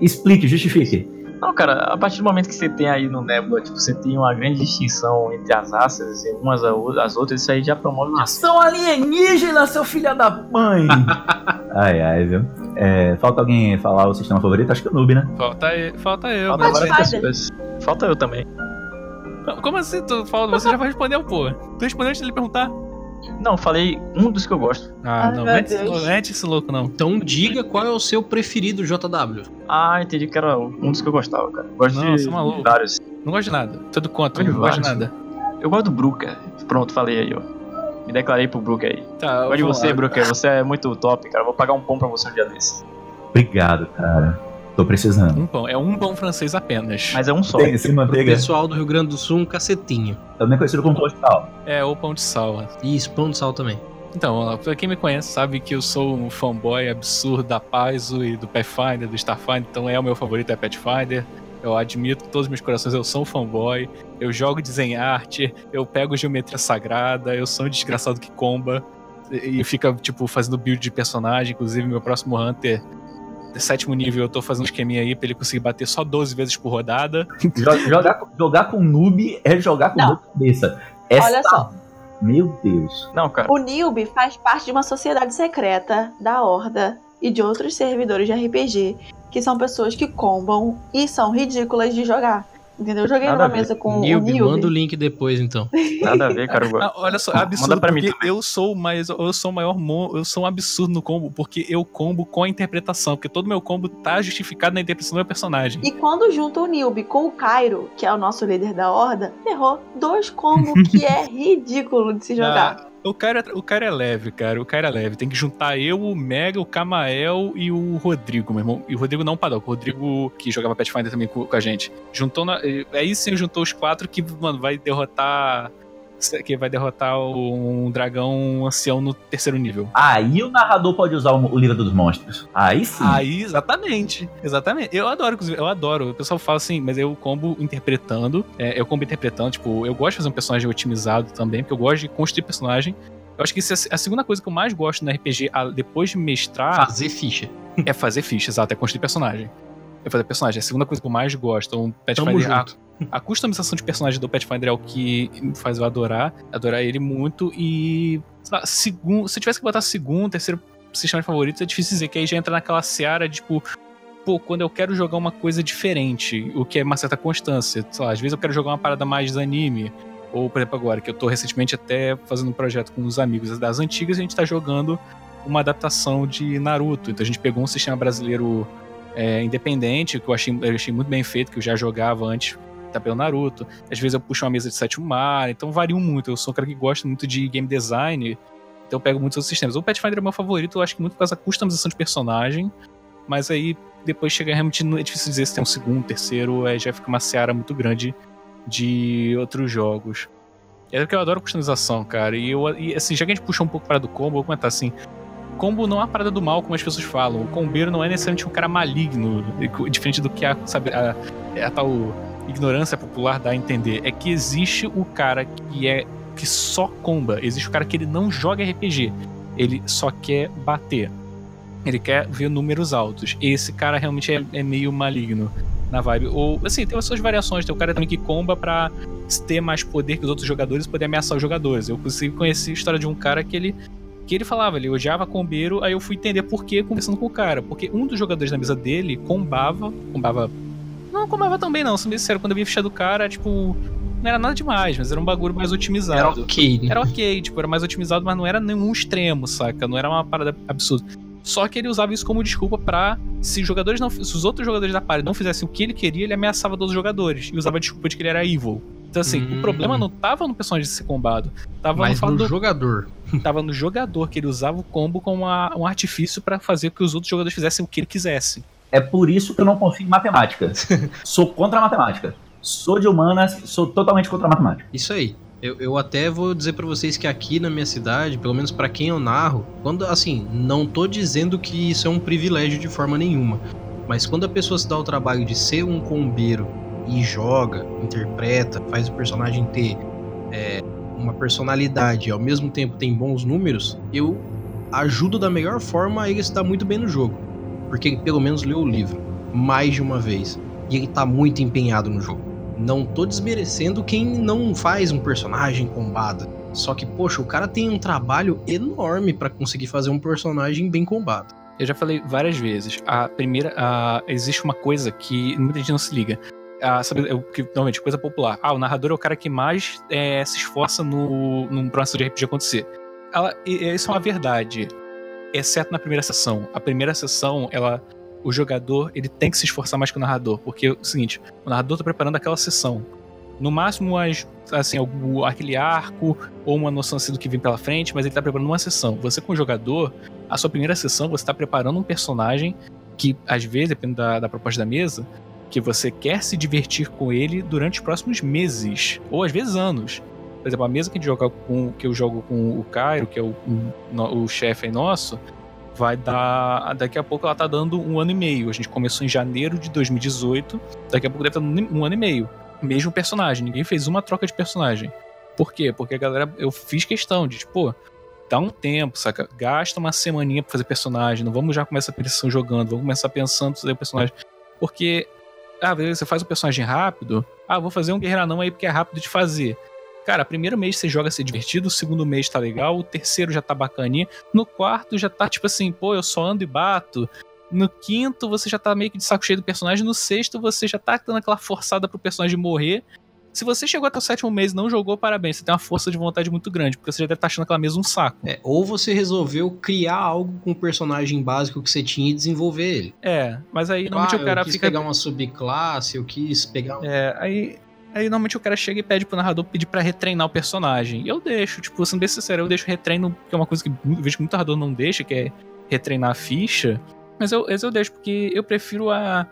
Explique, justifique. Não, cara, a partir do momento que você tem aí no Nebula, tipo, você tem uma grande distinção entre as raças e umas as outras, isso aí já promove uma. São alienígenas, seu filho da mãe! ai, ai, viu? É, falta alguém falar o sistema favorito? Acho que é o Noob, né? Falta, eu, falta eu. Falta mas... várias pessoas. Falta eu também. Como assim? Tu fala, você já vai responder, pô. Tu respondeu antes dele perguntar. Não, falei um dos que eu gosto. Ah, Ai, não, mete, mete esse louco não. Então diga qual é o seu preferido JW. Ah, entendi que era um dos que eu gostava, cara. Gosto não, de maluco. vários. Não gosto de nada. Tudo contra, não gosto de nada. Eu gosto do Brooker. Pronto, falei aí, ó. Me declarei pro Brooker aí. Tá, gosto de você, lá. Brooker. Você é muito top, cara. Vou pagar um pão pra você um dia desse. Obrigado, cara. Tô precisando. Um pão. É um pão francês apenas. Mas é um só. Tem, sem manteiga. pessoal do Rio Grande do Sul, um cacetinho. Também conhecido como pão de sal. É, ou pão de sal. Isso, pão de sal também. Então, pra quem me conhece sabe que eu sou um fanboy absurdo da Paizo e do Pathfinder, do Starfinder, então é o meu favorito, é Pathfinder. Eu admito que todos os meus corações eu sou um fanboy. Eu jogo desenho arte, eu pego geometria sagrada, eu sou um desgraçado que comba. E fica, tipo, fazendo build de personagem. Inclusive, meu próximo Hunter sétimo nível, eu tô fazendo um esqueminha aí pra ele conseguir bater só 12 vezes por rodada. Jogar, jogar com noob é jogar com cabeça. Essa... Olha só. Meu Deus. Não, cara. O Nilby faz parte de uma sociedade secreta da Horda e de outros servidores de RPG, que são pessoas que combam e são ridículas de jogar. Entendeu? Eu joguei Nada numa mesa com Nilby, o Nilby. Manda o link depois, então. Nada a ver, cara. Ah, olha só, absurdo, Manda pra mim eu sou mais, eu sou o maior, eu sou um absurdo no combo, porque eu combo com a interpretação, porque todo meu combo tá justificado na interpretação do meu personagem. E quando junta o Nilby com o Cairo, que é o nosso líder da horda, errou dois combos que é ridículo de se jogar. Ah. O cara, o cara é leve, cara. O cara é leve. Tem que juntar eu, o Mega, o Camael e o Rodrigo, meu irmão. E o Rodrigo não padrão. O Rodrigo, que jogava Pathfinder também com, com a gente. Juntou na, Aí sim juntou os quatro que, mano, vai derrotar que vai derrotar um dragão ancião no terceiro nível. Aí o narrador pode usar o livro dos monstros. Aí sim. Aí, exatamente. Exatamente. Eu adoro, eu adoro. O pessoal fala assim, mas eu combo interpretando. É, eu combo interpretando, tipo, eu gosto de fazer um personagem otimizado também, porque eu gosto de construir personagem. Eu acho que isso é a segunda coisa que eu mais gosto no RPG, depois de mestrar. Fazer ficha. É fazer ficha, exato, é construir personagem. É fazer personagem. É a segunda coisa que eu mais gosto. Um Pathfinder, a, a customização de personagem do Pathfinder é o que faz eu adorar. Adorar ele muito. E. Lá, segundo, se eu tivesse que botar segundo, terceiro sistema favorito, é difícil dizer, que aí já entra naquela seara de tipo. pô, quando eu quero jogar uma coisa diferente, o que é uma certa constância. Sei lá, às vezes eu quero jogar uma parada mais anime. Ou, por exemplo, agora, que eu tô recentemente até fazendo um projeto com os amigos das antigas, a gente tá jogando uma adaptação de Naruto. Então a gente pegou um sistema brasileiro é, independente, que eu achei, eu achei muito bem feito, que eu já jogava antes tá pelo Naruto. Às vezes eu puxo uma mesa de sétimo mar, então varia muito. Eu sou um cara que gosta muito de game design, então eu pego muitos outros sistemas. O Pathfinder é meu favorito, eu acho que muito por causa da customização de personagem, mas aí depois chega realmente, é difícil dizer se tem um segundo, terceiro, aí já fica uma seara muito grande de outros jogos. É porque eu adoro customização, cara. E, eu, e assim, já que a gente puxou um pouco para do combo, eu vou comentar assim: combo não é uma parada do mal, como as pessoas falam. O combeiro não é necessariamente um cara maligno, diferente do que a, sabe, a, a tal ignorância popular dá a entender. É que existe o cara que é que só comba, existe o cara que ele não joga RPG, ele só quer bater. Ele quer ver números altos. Esse cara realmente é, é meio maligno na vibe. Ou, assim, tem as suas variações. Tem o cara também que comba pra ter mais poder que os outros jogadores e poder ameaçar os jogadores. Eu consegui conhecer a história de um cara que ele. Que ele falava, ele odiava combeiro, aí eu fui entender por que conversando com o cara. Porque um dos jogadores da mesa dele combava. Combava. Não combava tão bem, não. Se me disseram, quando eu vi a ficha do cara, tipo. Não era nada demais, mas era um bagulho mais otimizado. Era ok, né? Era ok, tipo, era mais otimizado, mas não era nenhum extremo, saca? Não era uma parada absurda. Só que ele usava isso como desculpa para se jogadores não, se os outros jogadores da party não fizessem o que ele queria, ele ameaçava todos os jogadores e usava a desculpa de que ele era evil. Então assim, hum. o problema não tava no personagem ser combado, tava Mas no, no do, jogador. Tava no jogador que ele usava o combo como uma, um artifício para fazer que os outros jogadores fizessem o que ele quisesse. É por isso que eu não confio em matemática. sou contra a matemática. Sou de humanas, sou totalmente contra a matemática. Isso aí. Eu, eu até vou dizer para vocês que aqui na minha cidade, pelo menos para quem eu narro, quando assim, não tô dizendo que isso é um privilégio de forma nenhuma, mas quando a pessoa se dá o trabalho de ser um combeiro e joga, interpreta, faz o personagem ter é, uma personalidade e ao mesmo tempo tem bons números, eu ajudo da melhor forma a ele se dar muito bem no jogo. Porque ele pelo menos leu o livro mais de uma vez. E ele tá muito empenhado no jogo. Não tô desmerecendo quem não faz um personagem combado. Só que, poxa, o cara tem um trabalho enorme para conseguir fazer um personagem bem combado. Eu já falei várias vezes. A primeira, a, existe uma coisa que muita gente não se liga. A, sabe, é que normalmente coisa popular. Ah, o narrador é o cara que mais é, se esforça no, num processo de RPG acontecer. Ela, isso é uma verdade, exceto na primeira sessão. A primeira sessão, ela o jogador ele tem que se esforçar mais que o narrador, porque é o seguinte, o narrador está preparando aquela sessão. No máximo, as, assim, aquele arco ou uma noção assim do que vem pela frente, mas ele está preparando uma sessão. Você, como jogador, a sua primeira sessão, você está preparando um personagem que, às vezes, depende da, da proposta da mesa, que você quer se divertir com ele durante os próximos meses, ou às vezes anos. Por exemplo, a mesa que, a gente joga com, que eu jogo com o Cairo, que é o, o, o chefe nosso, vai dar. Daqui a pouco ela tá dando um ano e meio. A gente começou em janeiro de 2018, daqui a pouco deve estar um ano e meio. Mesmo personagem, ninguém fez uma troca de personagem. Por quê? Porque a galera. Eu fiz questão de, tipo, dá um tempo, saca? Gasta uma semaninha pra fazer personagem. Não vamos já começar a pensar jogando, vamos começar pensando fazer o personagem. Porque, ah, você faz o personagem rápido. Ah, vou fazer um guerreiro aí porque é rápido de fazer. Cara, primeiro mês você joga ser divertido, o segundo mês tá legal, o terceiro já tá bacaninha, no quarto já tá tipo assim, pô, eu só ando e bato. No quinto você já tá meio que de saco cheio do personagem, no sexto você já tá dando aquela forçada pro personagem morrer. Se você chegou até o sétimo mês e não jogou, parabéns, você tem uma força de vontade muito grande, porque você já deve estar tá achando aquela mesa um saco. É, ou você resolveu criar algo com o personagem básico que você tinha e desenvolver ele. É, mas aí normalmente ah, o cara eu quis fica. pegar uma subclasse, eu quis pegar. É, aí Aí normalmente o cara chega e pede pro narrador pedir para retreinar o personagem. E eu deixo, tipo, sendo bem sincero, eu deixo retreino, que é uma coisa que eu vejo que muito narrador não deixa, que é retreinar a ficha. Mas eu, eu deixo, porque eu prefiro a.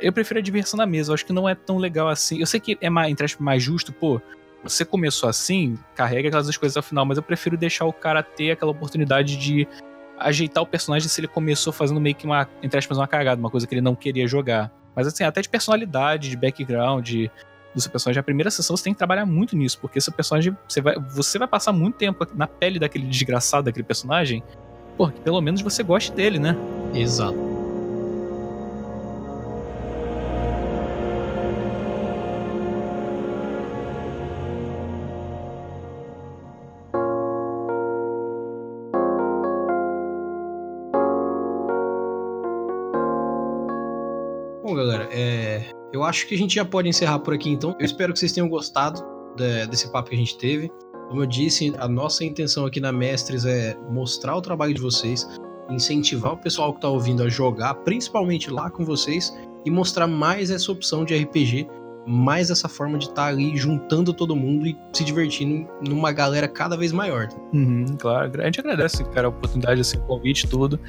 Eu prefiro a diversão na mesa. Eu acho que não é tão legal assim. Eu sei que é mais, entre aspas, mais justo, pô. Você começou assim, carrega aquelas coisas ao final, mas eu prefiro deixar o cara ter aquela oportunidade de ajeitar o personagem se ele começou fazendo meio que uma, entre aspas, uma cagada, uma coisa que ele não queria jogar. Mas assim, até de personalidade, de background, de do seu personagem, a primeira sessão você tem que trabalhar muito nisso, porque seu personagem, você vai, você vai passar muito tempo na pele daquele desgraçado daquele personagem, porque pelo menos você goste dele, né? Exato. Acho que a gente já pode encerrar por aqui então. Eu espero que vocês tenham gostado de- desse papo que a gente teve. Como eu disse, a nossa intenção aqui na Mestres é mostrar o trabalho de vocês, incentivar o pessoal que tá ouvindo a jogar, principalmente lá com vocês, e mostrar mais essa opção de RPG, mais essa forma de estar ali juntando todo mundo e se divertindo numa galera cada vez maior. Uhum, claro, a gente agradece, cara, a oportunidade, assim, o convite tudo.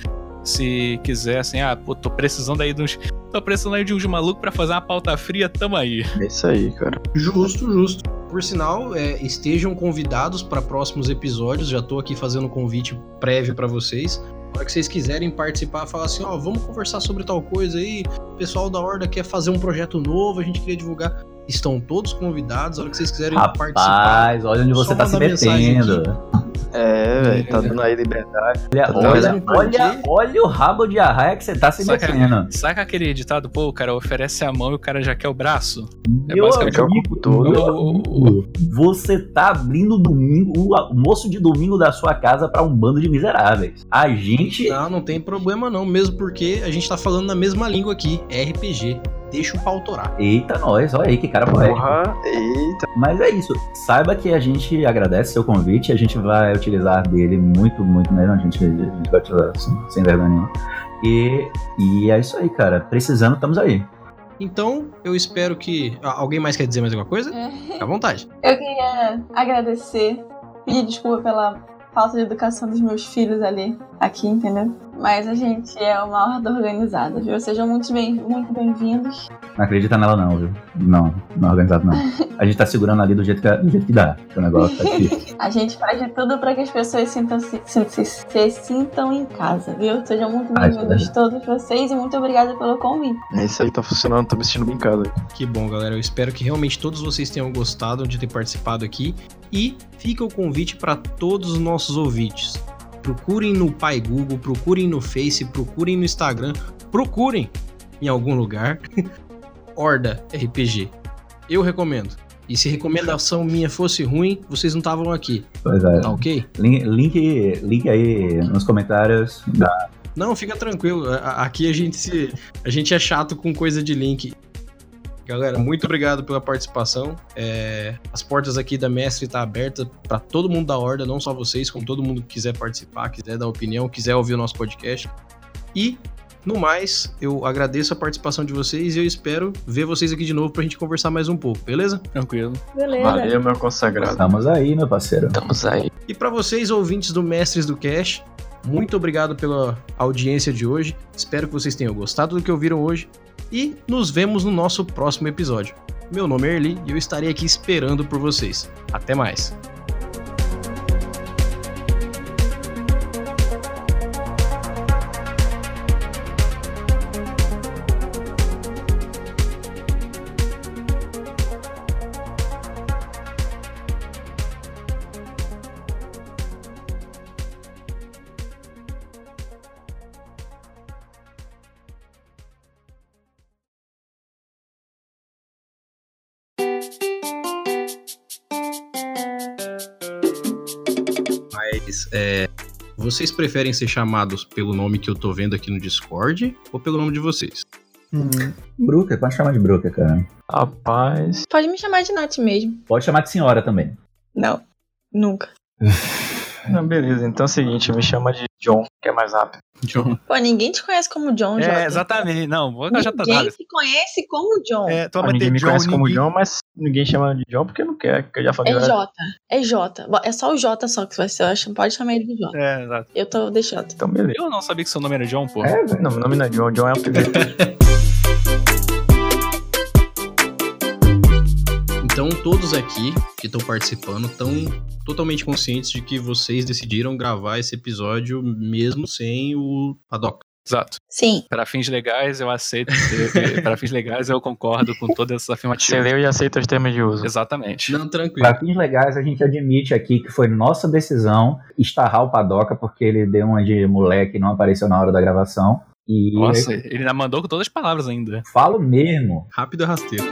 Se quiser, assim, ah, pô, tô precisando aí de uns. Tô precisando aí de uns malucos pra fazer uma pauta fria, tamo aí. É isso aí, cara. Justo, justo. Por sinal, é, estejam convidados para próximos episódios. Já tô aqui fazendo um convite prévio para vocês. Na hora que vocês quiserem participar, falar assim, ó, vamos conversar sobre tal coisa aí. O pessoal da Horda quer fazer um projeto novo, a gente queria divulgar. Estão todos convidados. Na hora que vocês quiserem participar. Rapaz, olha onde você tá se metendo. É, velho, tá dando aí liberdade. Olha, Tá olha, olha, olha o rabo de arraia que você tá se Saca- metendo. Saca aquele ditado, pô, o cara oferece a mão e o cara já quer o braço? É Meu basicamente o corpo todo. meu amigo, Você tá abrindo domingo, o almoço de domingo da sua casa pra um bando de miseráveis. A gente. Não, não tem problema não, mesmo porque a gente tá falando na mesma língua aqui, é RPG. Deixa o pau torar. Eita, nós, olha aí que cara poético. Porra, eita. Mas é isso. Saiba que a gente agradece seu convite. A gente vai utilizar dele muito, muito mesmo. A gente, a gente vai utilizar sem, sem vergonha nenhuma. E, e é isso aí, cara. Precisando, estamos aí. Então, eu espero que. Alguém mais quer dizer mais alguma coisa? Fica à vontade. Eu queria agradecer, pedir desculpa pela falta de educação dos meus filhos ali, aqui, entendeu? Mas a gente é uma horda organizada, viu? Sejam muito bem- muito bem-vindos. Não acredita nela, não, viu? Não, não é organizado, não. A gente tá segurando ali do jeito que, do jeito que dá. Que o negócio tá difícil. a gente faz de tudo para que as pessoas sintam, se, se, se- se sintam em casa, viu? Sejam muito Ah, é bem-vindos todos vocês e muito obrigada pelo convite. É isso aí, tá funcionando, tô me sentindo bem em casa. Que bom, galera. Eu espero que realmente todos vocês tenham gostado de ter participado aqui. E fica o convite para todos os nossos ouvintes. Procurem no Pai Google, procurem no Face, procurem no Instagram, procurem em algum lugar Horda RPG. Eu recomendo. E se recomendação minha fosse ruim, vocês não estavam aqui, Pois é. tá ok? Link, link, link aí nos comentários. Da... Não, fica tranquilo. Aqui a gente se, a gente é chato com coisa de link. Galera, muito obrigado pela participação. É, as portas aqui da Mestre tá aberta para todo mundo da Horda, não só vocês, como todo mundo que quiser participar, quiser dar opinião, quiser ouvir o nosso podcast. E no mais, eu agradeço a participação de vocês e eu espero ver vocês aqui de novo pra gente conversar mais um pouco, beleza? Tranquilo. Beleza. Valeu, meu consagrado. Estamos aí, meu parceiro. Estamos aí. E para vocês, ouvintes do Mestres do Cash, muito obrigado pela audiência de hoje. Espero que vocês tenham gostado do que ouviram hoje. E nos vemos no nosso próximo episódio. Meu nome é Erli e eu estarei aqui esperando por vocês. Até mais. Vocês preferem ser chamados pelo nome que eu tô vendo aqui no Discord ou pelo nome de vocês? Brooker, pode chamar de Brooker, cara. Rapaz. Pode me chamar de Nath mesmo. Pode chamar de senhora também. Não, nunca. Não, beleza, então é o seguinte, me chama de John, que é mais rápido. Pô, ninguém te conhece como John, Jota. É, exatamente. Não, vou já tá Ninguém se conhece como John. É, mãe ninguém me John, conhece como ninguém- John, mas ninguém chama de John porque não quer, porque eu já falei. É? Jota. É Jota. É só o Jota só que você acha. Pode chamar ele de Jota. É, exato. Eu tô deixando. Então, beleza. Eu não sabia que seu nome era John, pô. É. Não, meu nome não é John, John é o apelido. todos aqui que estão participando estão totalmente conscientes de que vocês decidiram gravar esse episódio mesmo sem o Padoca. Exato. Sim. Para fins legais, eu aceito. Para fins legais, eu concordo com todas essas Você afirmativas. leu e aceita os termos de uso. Exatamente. Não, tranquilo. Pra fins legais, a gente admite aqui que foi nossa decisão estarrar o Padoca porque ele deu uma de moleque e não apareceu na hora da gravação. E Nossa, ele ainda mandou com todas as palavras ainda. falo mesmo. Rápido e rasteiro.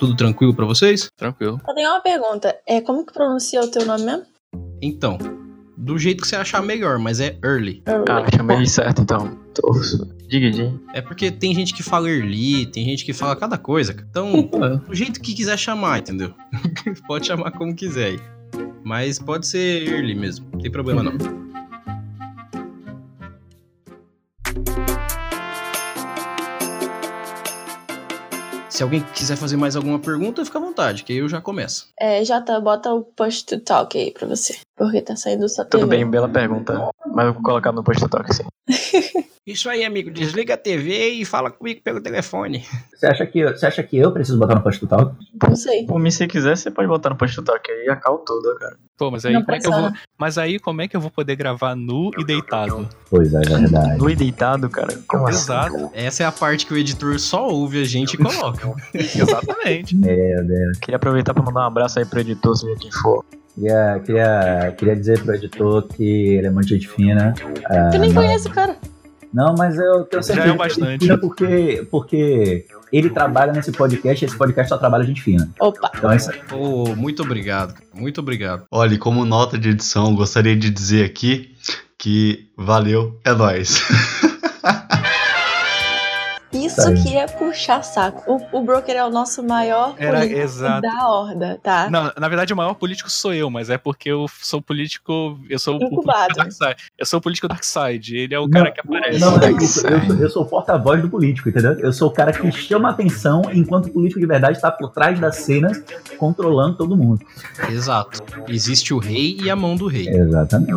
Tudo tranquilo pra vocês? Tranquilo. Eu tenho uma pergunta. É, como que pronuncia o teu nome mesmo? Então, do jeito que você achar melhor, mas é early. Ah, chamei certo então. Tô dividinho. É porque tem gente que fala early, tem gente que fala cada coisa. Então, do jeito que quiser chamar, entendeu? pode chamar como quiser aí. Mas pode ser early mesmo, não tem problema não. Se alguém quiser fazer mais alguma pergunta, fica à vontade, que aí eu já começo. É, Jota, bota o push to talk aí pra você. Porque tá saindo só Tudo TV. bem, bela pergunta. Mas eu vou colocar no post talk sim. Isso aí, amigo, desliga a TV e fala comigo pelo telefone. Você acha que, você acha que eu preciso botar no post total? Não sei. Por mim, se quiser, você pode botar no post talk aí a cal toda, cara. Pô, mas aí Não como é que eu vou. Mas aí como é que eu vou poder gravar nu e deitado? Pois é, verdade. No e deitado, cara. Como assim? Exato. Essa é a parte que o editor só ouve a gente e coloca. Exatamente. Meu Deus. Queria aproveitar pra mandar um abraço aí pro editor, seja quem for. Queria, queria, queria dizer pro editor que ele é muito gente fina. Ah, Tu nem não- conhece o cara. Não, mas eu tenho certeza Já é que ele bastante. fina porque, porque ele trabalha nesse podcast e esse podcast só trabalha gente fina. Opa. Então é isso aí. Ô, muito obrigado, cara. muito obrigado. Olha, e como nota de edição, gostaria de dizer aqui que valeu, é nóis. Isso aí. que é puxar saco. O, o Broker é o nosso maior Era político exato. da horda, tá? Não, na verdade, o maior político sou eu, mas é porque eu sou político. Eu sou o político Incubado. Dark Side. Eu sou o político Dark Side. Ele é o Não, cara que aparece. Não, é isso. Eu, sou- eu sou o porta-voz do político, entendeu? Eu sou o cara que chama a atenção enquanto o político de verdade está por trás das cenas, controlando todo mundo. Exato. Existe o rei e a mão do rei. Exatamente.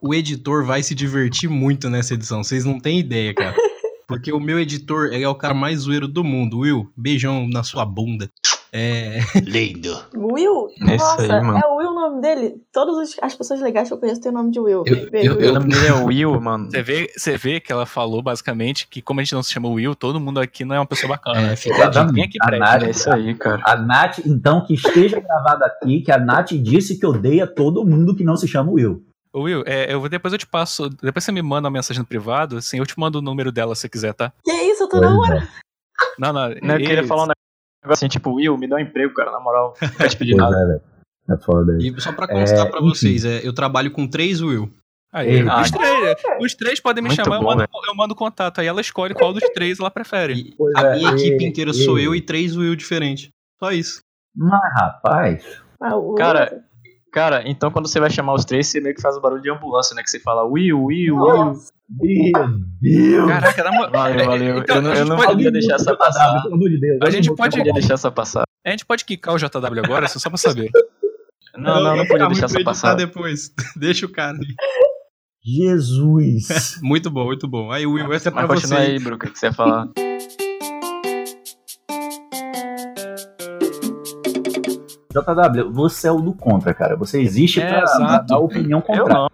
O editor vai se divertir muito nessa edição, vocês não têm ideia, cara. Porque o meu editor ele é o cara mais zoeiro do mundo. Will, beijão na sua bunda. É. Lindo. Will? É Nossa, aí, mano. é o Will o nome dele? Todas as- as pessoas legais que eu conheço têm o nome de Will. Eu- Beijo, eu- Will. O nome dele é Will, mano. Você vê, você vê que ela falou basicamente que, como a gente não se chama Will, todo mundo aqui não é uma pessoa bacana. É, fica. Ninguém aqui A. Nath, É isso aí, cara. a Nath, então, que esteja gravado aqui, que a Nath disse que odeia todo mundo que não se chama Will. Will, é, eu, vou- depois eu te passo. Depois você me manda uma mensagem no privado, assim, eu te mando o número dela se você quiser, tá? Que isso, eu tô Pois namorando. é. Não, não. Não, eu queria falar um negócio assim, tipo, Will, me dá um emprego, cara, na moral. Não quero te pedir nada. é, velho. É foda. aí. E só pra constar É, pra vocês, é, eu trabalho com três Will. Aí, Ah, os, três, os três podem me Muito chamar, eu bom, mando, eu mando contato. Aí ela escolhe qual dos três ela prefere. E a é, minha e- equipe inteira e- sou eu e três Will diferentes. Só isso. Mas, rapaz, Ah, Cara, Cara, então quando você vai chamar os três, você meio que faz o barulho de ambulância, né? Que você fala Will, Will, Will. Meu Deus. Caraca, na moral. Valeu, valeu. Então, eu não, eu não pode- podia deixar essa passar. Pelo amor de Deus. A gente pode- Não podia deixar essa passar. A gente pode quicar o JW agora, só pra saber. Não, não, não podia deixar essa passar. depois. Deixa o cara. aí. Jesus. Muito bom, muito bom. Aí, Will, essa é pra Mas você. continua aí, Bruca, o que você ia falar. JW, você é o do contra, cara. Você existe É, pra, exato. dar opinião Eu contrária. não.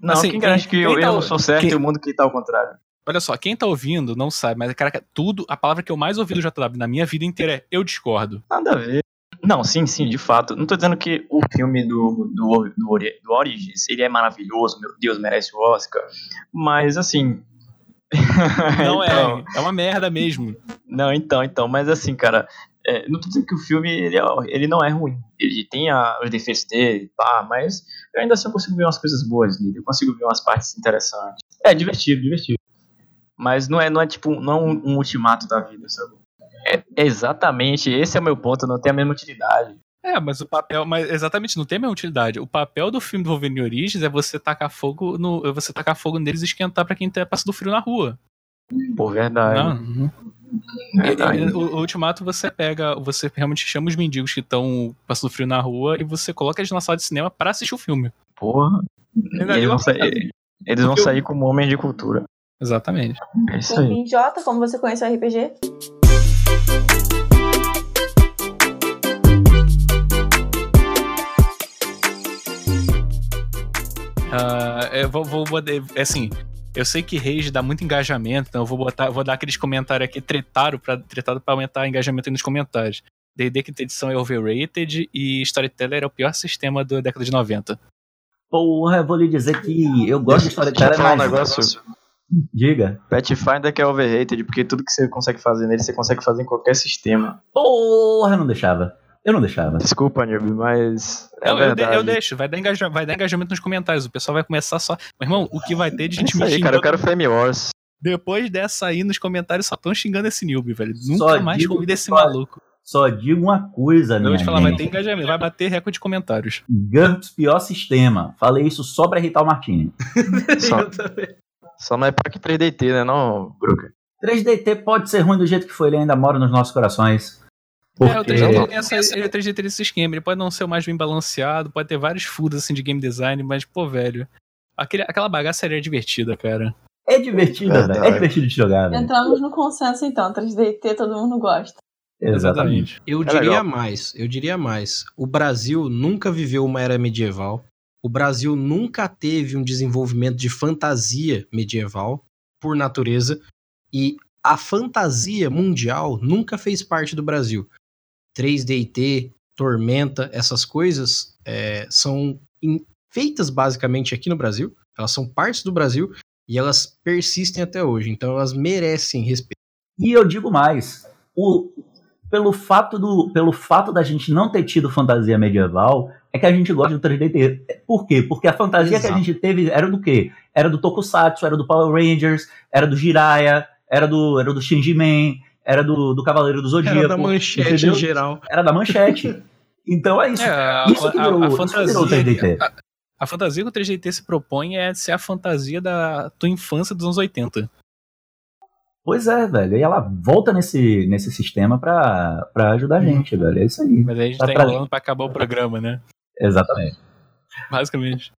Não, Assim, quem garante que eu, quem eu tá- não sou certo quem- e o mundo que tá ao contrário? Olha só, quem tá ouvindo não sabe, mas, caraca, tudo, a palavra que eu mais ouvi do JW na minha vida inteira é eu discordo. Nada a ver. Não, sim, sim, de fato. Não tô dizendo que o filme do, do, do, do Origins, ele é maravilhoso, meu Deus, merece o Oscar. Mas, assim... Não Então, é, é uma merda mesmo. Não, então, então, mas assim, cara, é, não tô dizendo que o filme ele, é- ele não é ruim. Ele tem a- os defeitos dele, pá, mas eu ainda assim consigo ver umas coisas boas nele. Eu consigo ver umas partes interessantes. É divertido, divertido. Mas não é, não é tipo, não é um, um ultimato da vida, sabe? É, é exatamente, esse é o meu ponto, não tem a mesma utilidade. É, mas o papel, mas exatamente, não tem a mesma utilidade. O papel do filme do Wolverine Origins é você tacar fogo no, é você tacar fogo neles e esquentar pra quem tá passando frio na rua. Por verdade. Não. verdade. E- O, o Ultimato você pega, você realmente chama os mendigos que estão passando frio na rua e você coloca eles na sala de cinema pra assistir o filme. Porra. Eles vão, sair, eles vão sair como homens de cultura. Exatamente. É isso aí. enfim, Jota, como você conhece o RPG? Ah, eu vou, vou botar- é assim, eu sei que Rage dá muito engajamento, então eu vou botar, vou dar aqueles comentários aqui tretado para tretado para aumentar o engajamento aí nos comentários. D&D quinta edição é overrated e Storyteller é o pior sistema da década de 90. Porra, eu vou lhe dizer que eu gosto de Deixa eu storyteller, falar um mas negócio. Diga. Pathfinder que é overrated, porque tudo que você consegue fazer nele, você consegue fazer em qualquer sistema. Porra, não deixava. Eu não deixava. Desculpa, Nilby, mas. É Eu, eu, de- verdade. eu deixo, vai dar, engaja- vai dar engajamento nos comentários. O pessoal vai começar só. Meu irmão, o que vai ter de É gente isso me aí, cara, eu quero Fame Wars. Depois dessa aí, nos comentários só estão xingando esse Nilby, velho. Só Nunca mais digo convida esse só- maluco. Só digo uma coisa, Eu minha vou te falar, vai ter gente. engajamento, vai bater recorde de comentários. GURPS, pior sistema. Falei isso só pra irritar o Martini. Só, Eu também. só não é pior que 3DT, né, não, Bruca? 3DT pode ser ruim do jeito que foi, ele ainda mora nos nossos corações. É, o Porque 3D tem essa, ele, o 3D tem esse esquema, ele pode não ser o mais bem balanceado, pode ter vários furos assim de game design, mas, pô, velho, aquele, aquela bagaça ali é divertida, cara. é divertido, velho. É divertido de jogar, velho. Entramos no consenso então, 3DT todo mundo gosta. Exatamente. Eu É diria legal. mais, eu diria mais. O Brasil nunca viveu uma era medieval. O Brasil nunca teve um desenvolvimento de fantasia medieval, por natureza. E a fantasia mundial nunca fez parte do Brasil. 3DT, Tormenta, essas coisas é, são in- feitas basicamente aqui no Brasil. Elas são partes do Brasil e elas persistem até hoje. Então elas merecem respeito. E eu digo mais, o, pelo, fato do, pelo fato da gente não ter tido fantasia medieval, é que a gente gosta do 3DT. Por quê? Porque a fantasia que a Exato. gente teve era do quê? Era do Tokusatsu, era do Power Rangers, era do Jiraiya, era do, era do Shinji Man, era do, do Cavaleiro do Zodíaco. Era da manchete entendeu? em geral. Era da manchete. Então é isso. É, a, isso que a- virou, a isso que virou fantasia. 3DT. A, a fantasia que o 3DT se propõe é ser a fantasia da tua infância dos anos 80. Pois é, velho. E ela volta nesse, nesse sistema pra, pra ajudar a gente, velho. É isso aí. Mas aí a gente Tá tá pra- enrolando pra acabar o programa, né? Exatamente. Basicamente.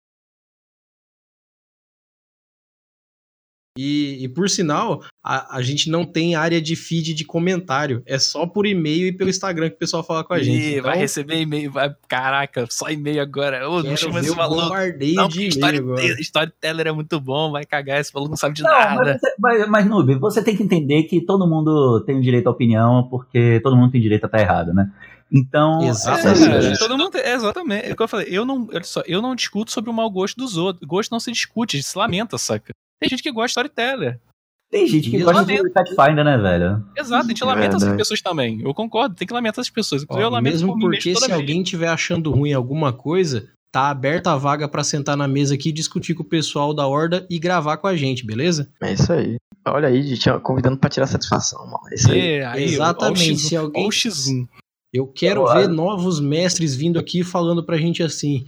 E, e por sinal, a, a gente não tem área de feed de comentário. É só por e-mail e pelo Instagram que o pessoal fala com a gente. Ih, Então, vai receber e-mail, vai. Caraca, só e-mail agora. Ô, não chama esse maluco. bombardeio Não, de storyteller, é muito bom, vai cagar, esse maluco não sabe de Não, nada. mas, mas, mas Noob, você tem que entender que todo mundo tem o direito à opinião, porque todo mundo tem direito a estar errado, né? Então. Exatamente. é É, isso. todo mundo tem- é, exatamente. É o que eu falei. Eu não, olha só, eu não discuto sobre o mau gosto dos outros. Gosto não se discute, se lamenta, saca? Tem gente que gosta de storyteller. Tem gente que E gosta lamento. de Pathfinder, né, velho? Exato, a gente É lamenta essas verdade. pessoas também. Eu concordo, tem que lamentar essas pessoas. Ó, eu lamento mesmo porque se vez. alguém tiver achando ruim alguma coisa, tá aberta a vaga pra sentar na mesa aqui, discutir com o pessoal da Horda e gravar com a gente, beleza? É isso aí. Olha aí, gente, ó, convidando pra tirar satisfação, mano. É isso aí. É, aí, Exatamente, ó o X1, se alguém- ó o X1. Eu quero ver novos mestres vindo aqui falando pra gente assim.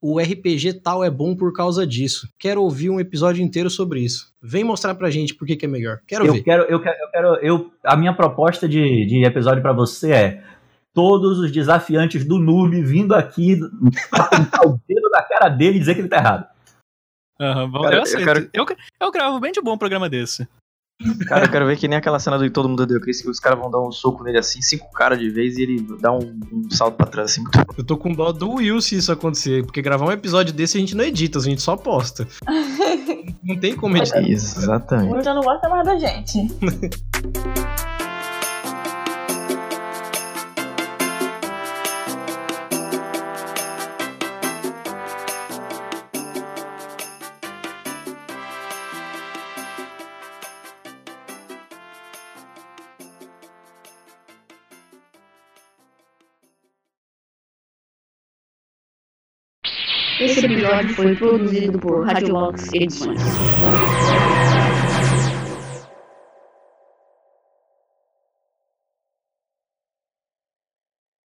O RPG tal é bom por causa disso. Quero ouvir um episódio inteiro sobre isso. Vem mostrar pra gente por que, que é melhor. Quero Eu ver. quero, eu quero, eu quero, eu, a minha proposta de, de episódio pra você é todos os desafiantes do noob vindo aqui apontar o dedo na cara dele e dizer que ele tá errado. Aham, vamos- Cara, eu eu quero- Eu, eu gravo bem de bom um programa desse. Cara, eu quero ver que nem aquela cena do Todo Mundo o Chris, que os caras vão dar um soco nele assim, cinco caras de vez, e ele dá um, um salto pra trás assim. Muito... Eu tô com dó do Will se isso acontecer, porque gravar um episódio desse a gente não edita, a gente só posta. não tem como editar. Isso, exatamente. O já não gosta mais da gente. Esse episódio foi produzido por Radiolox Edições.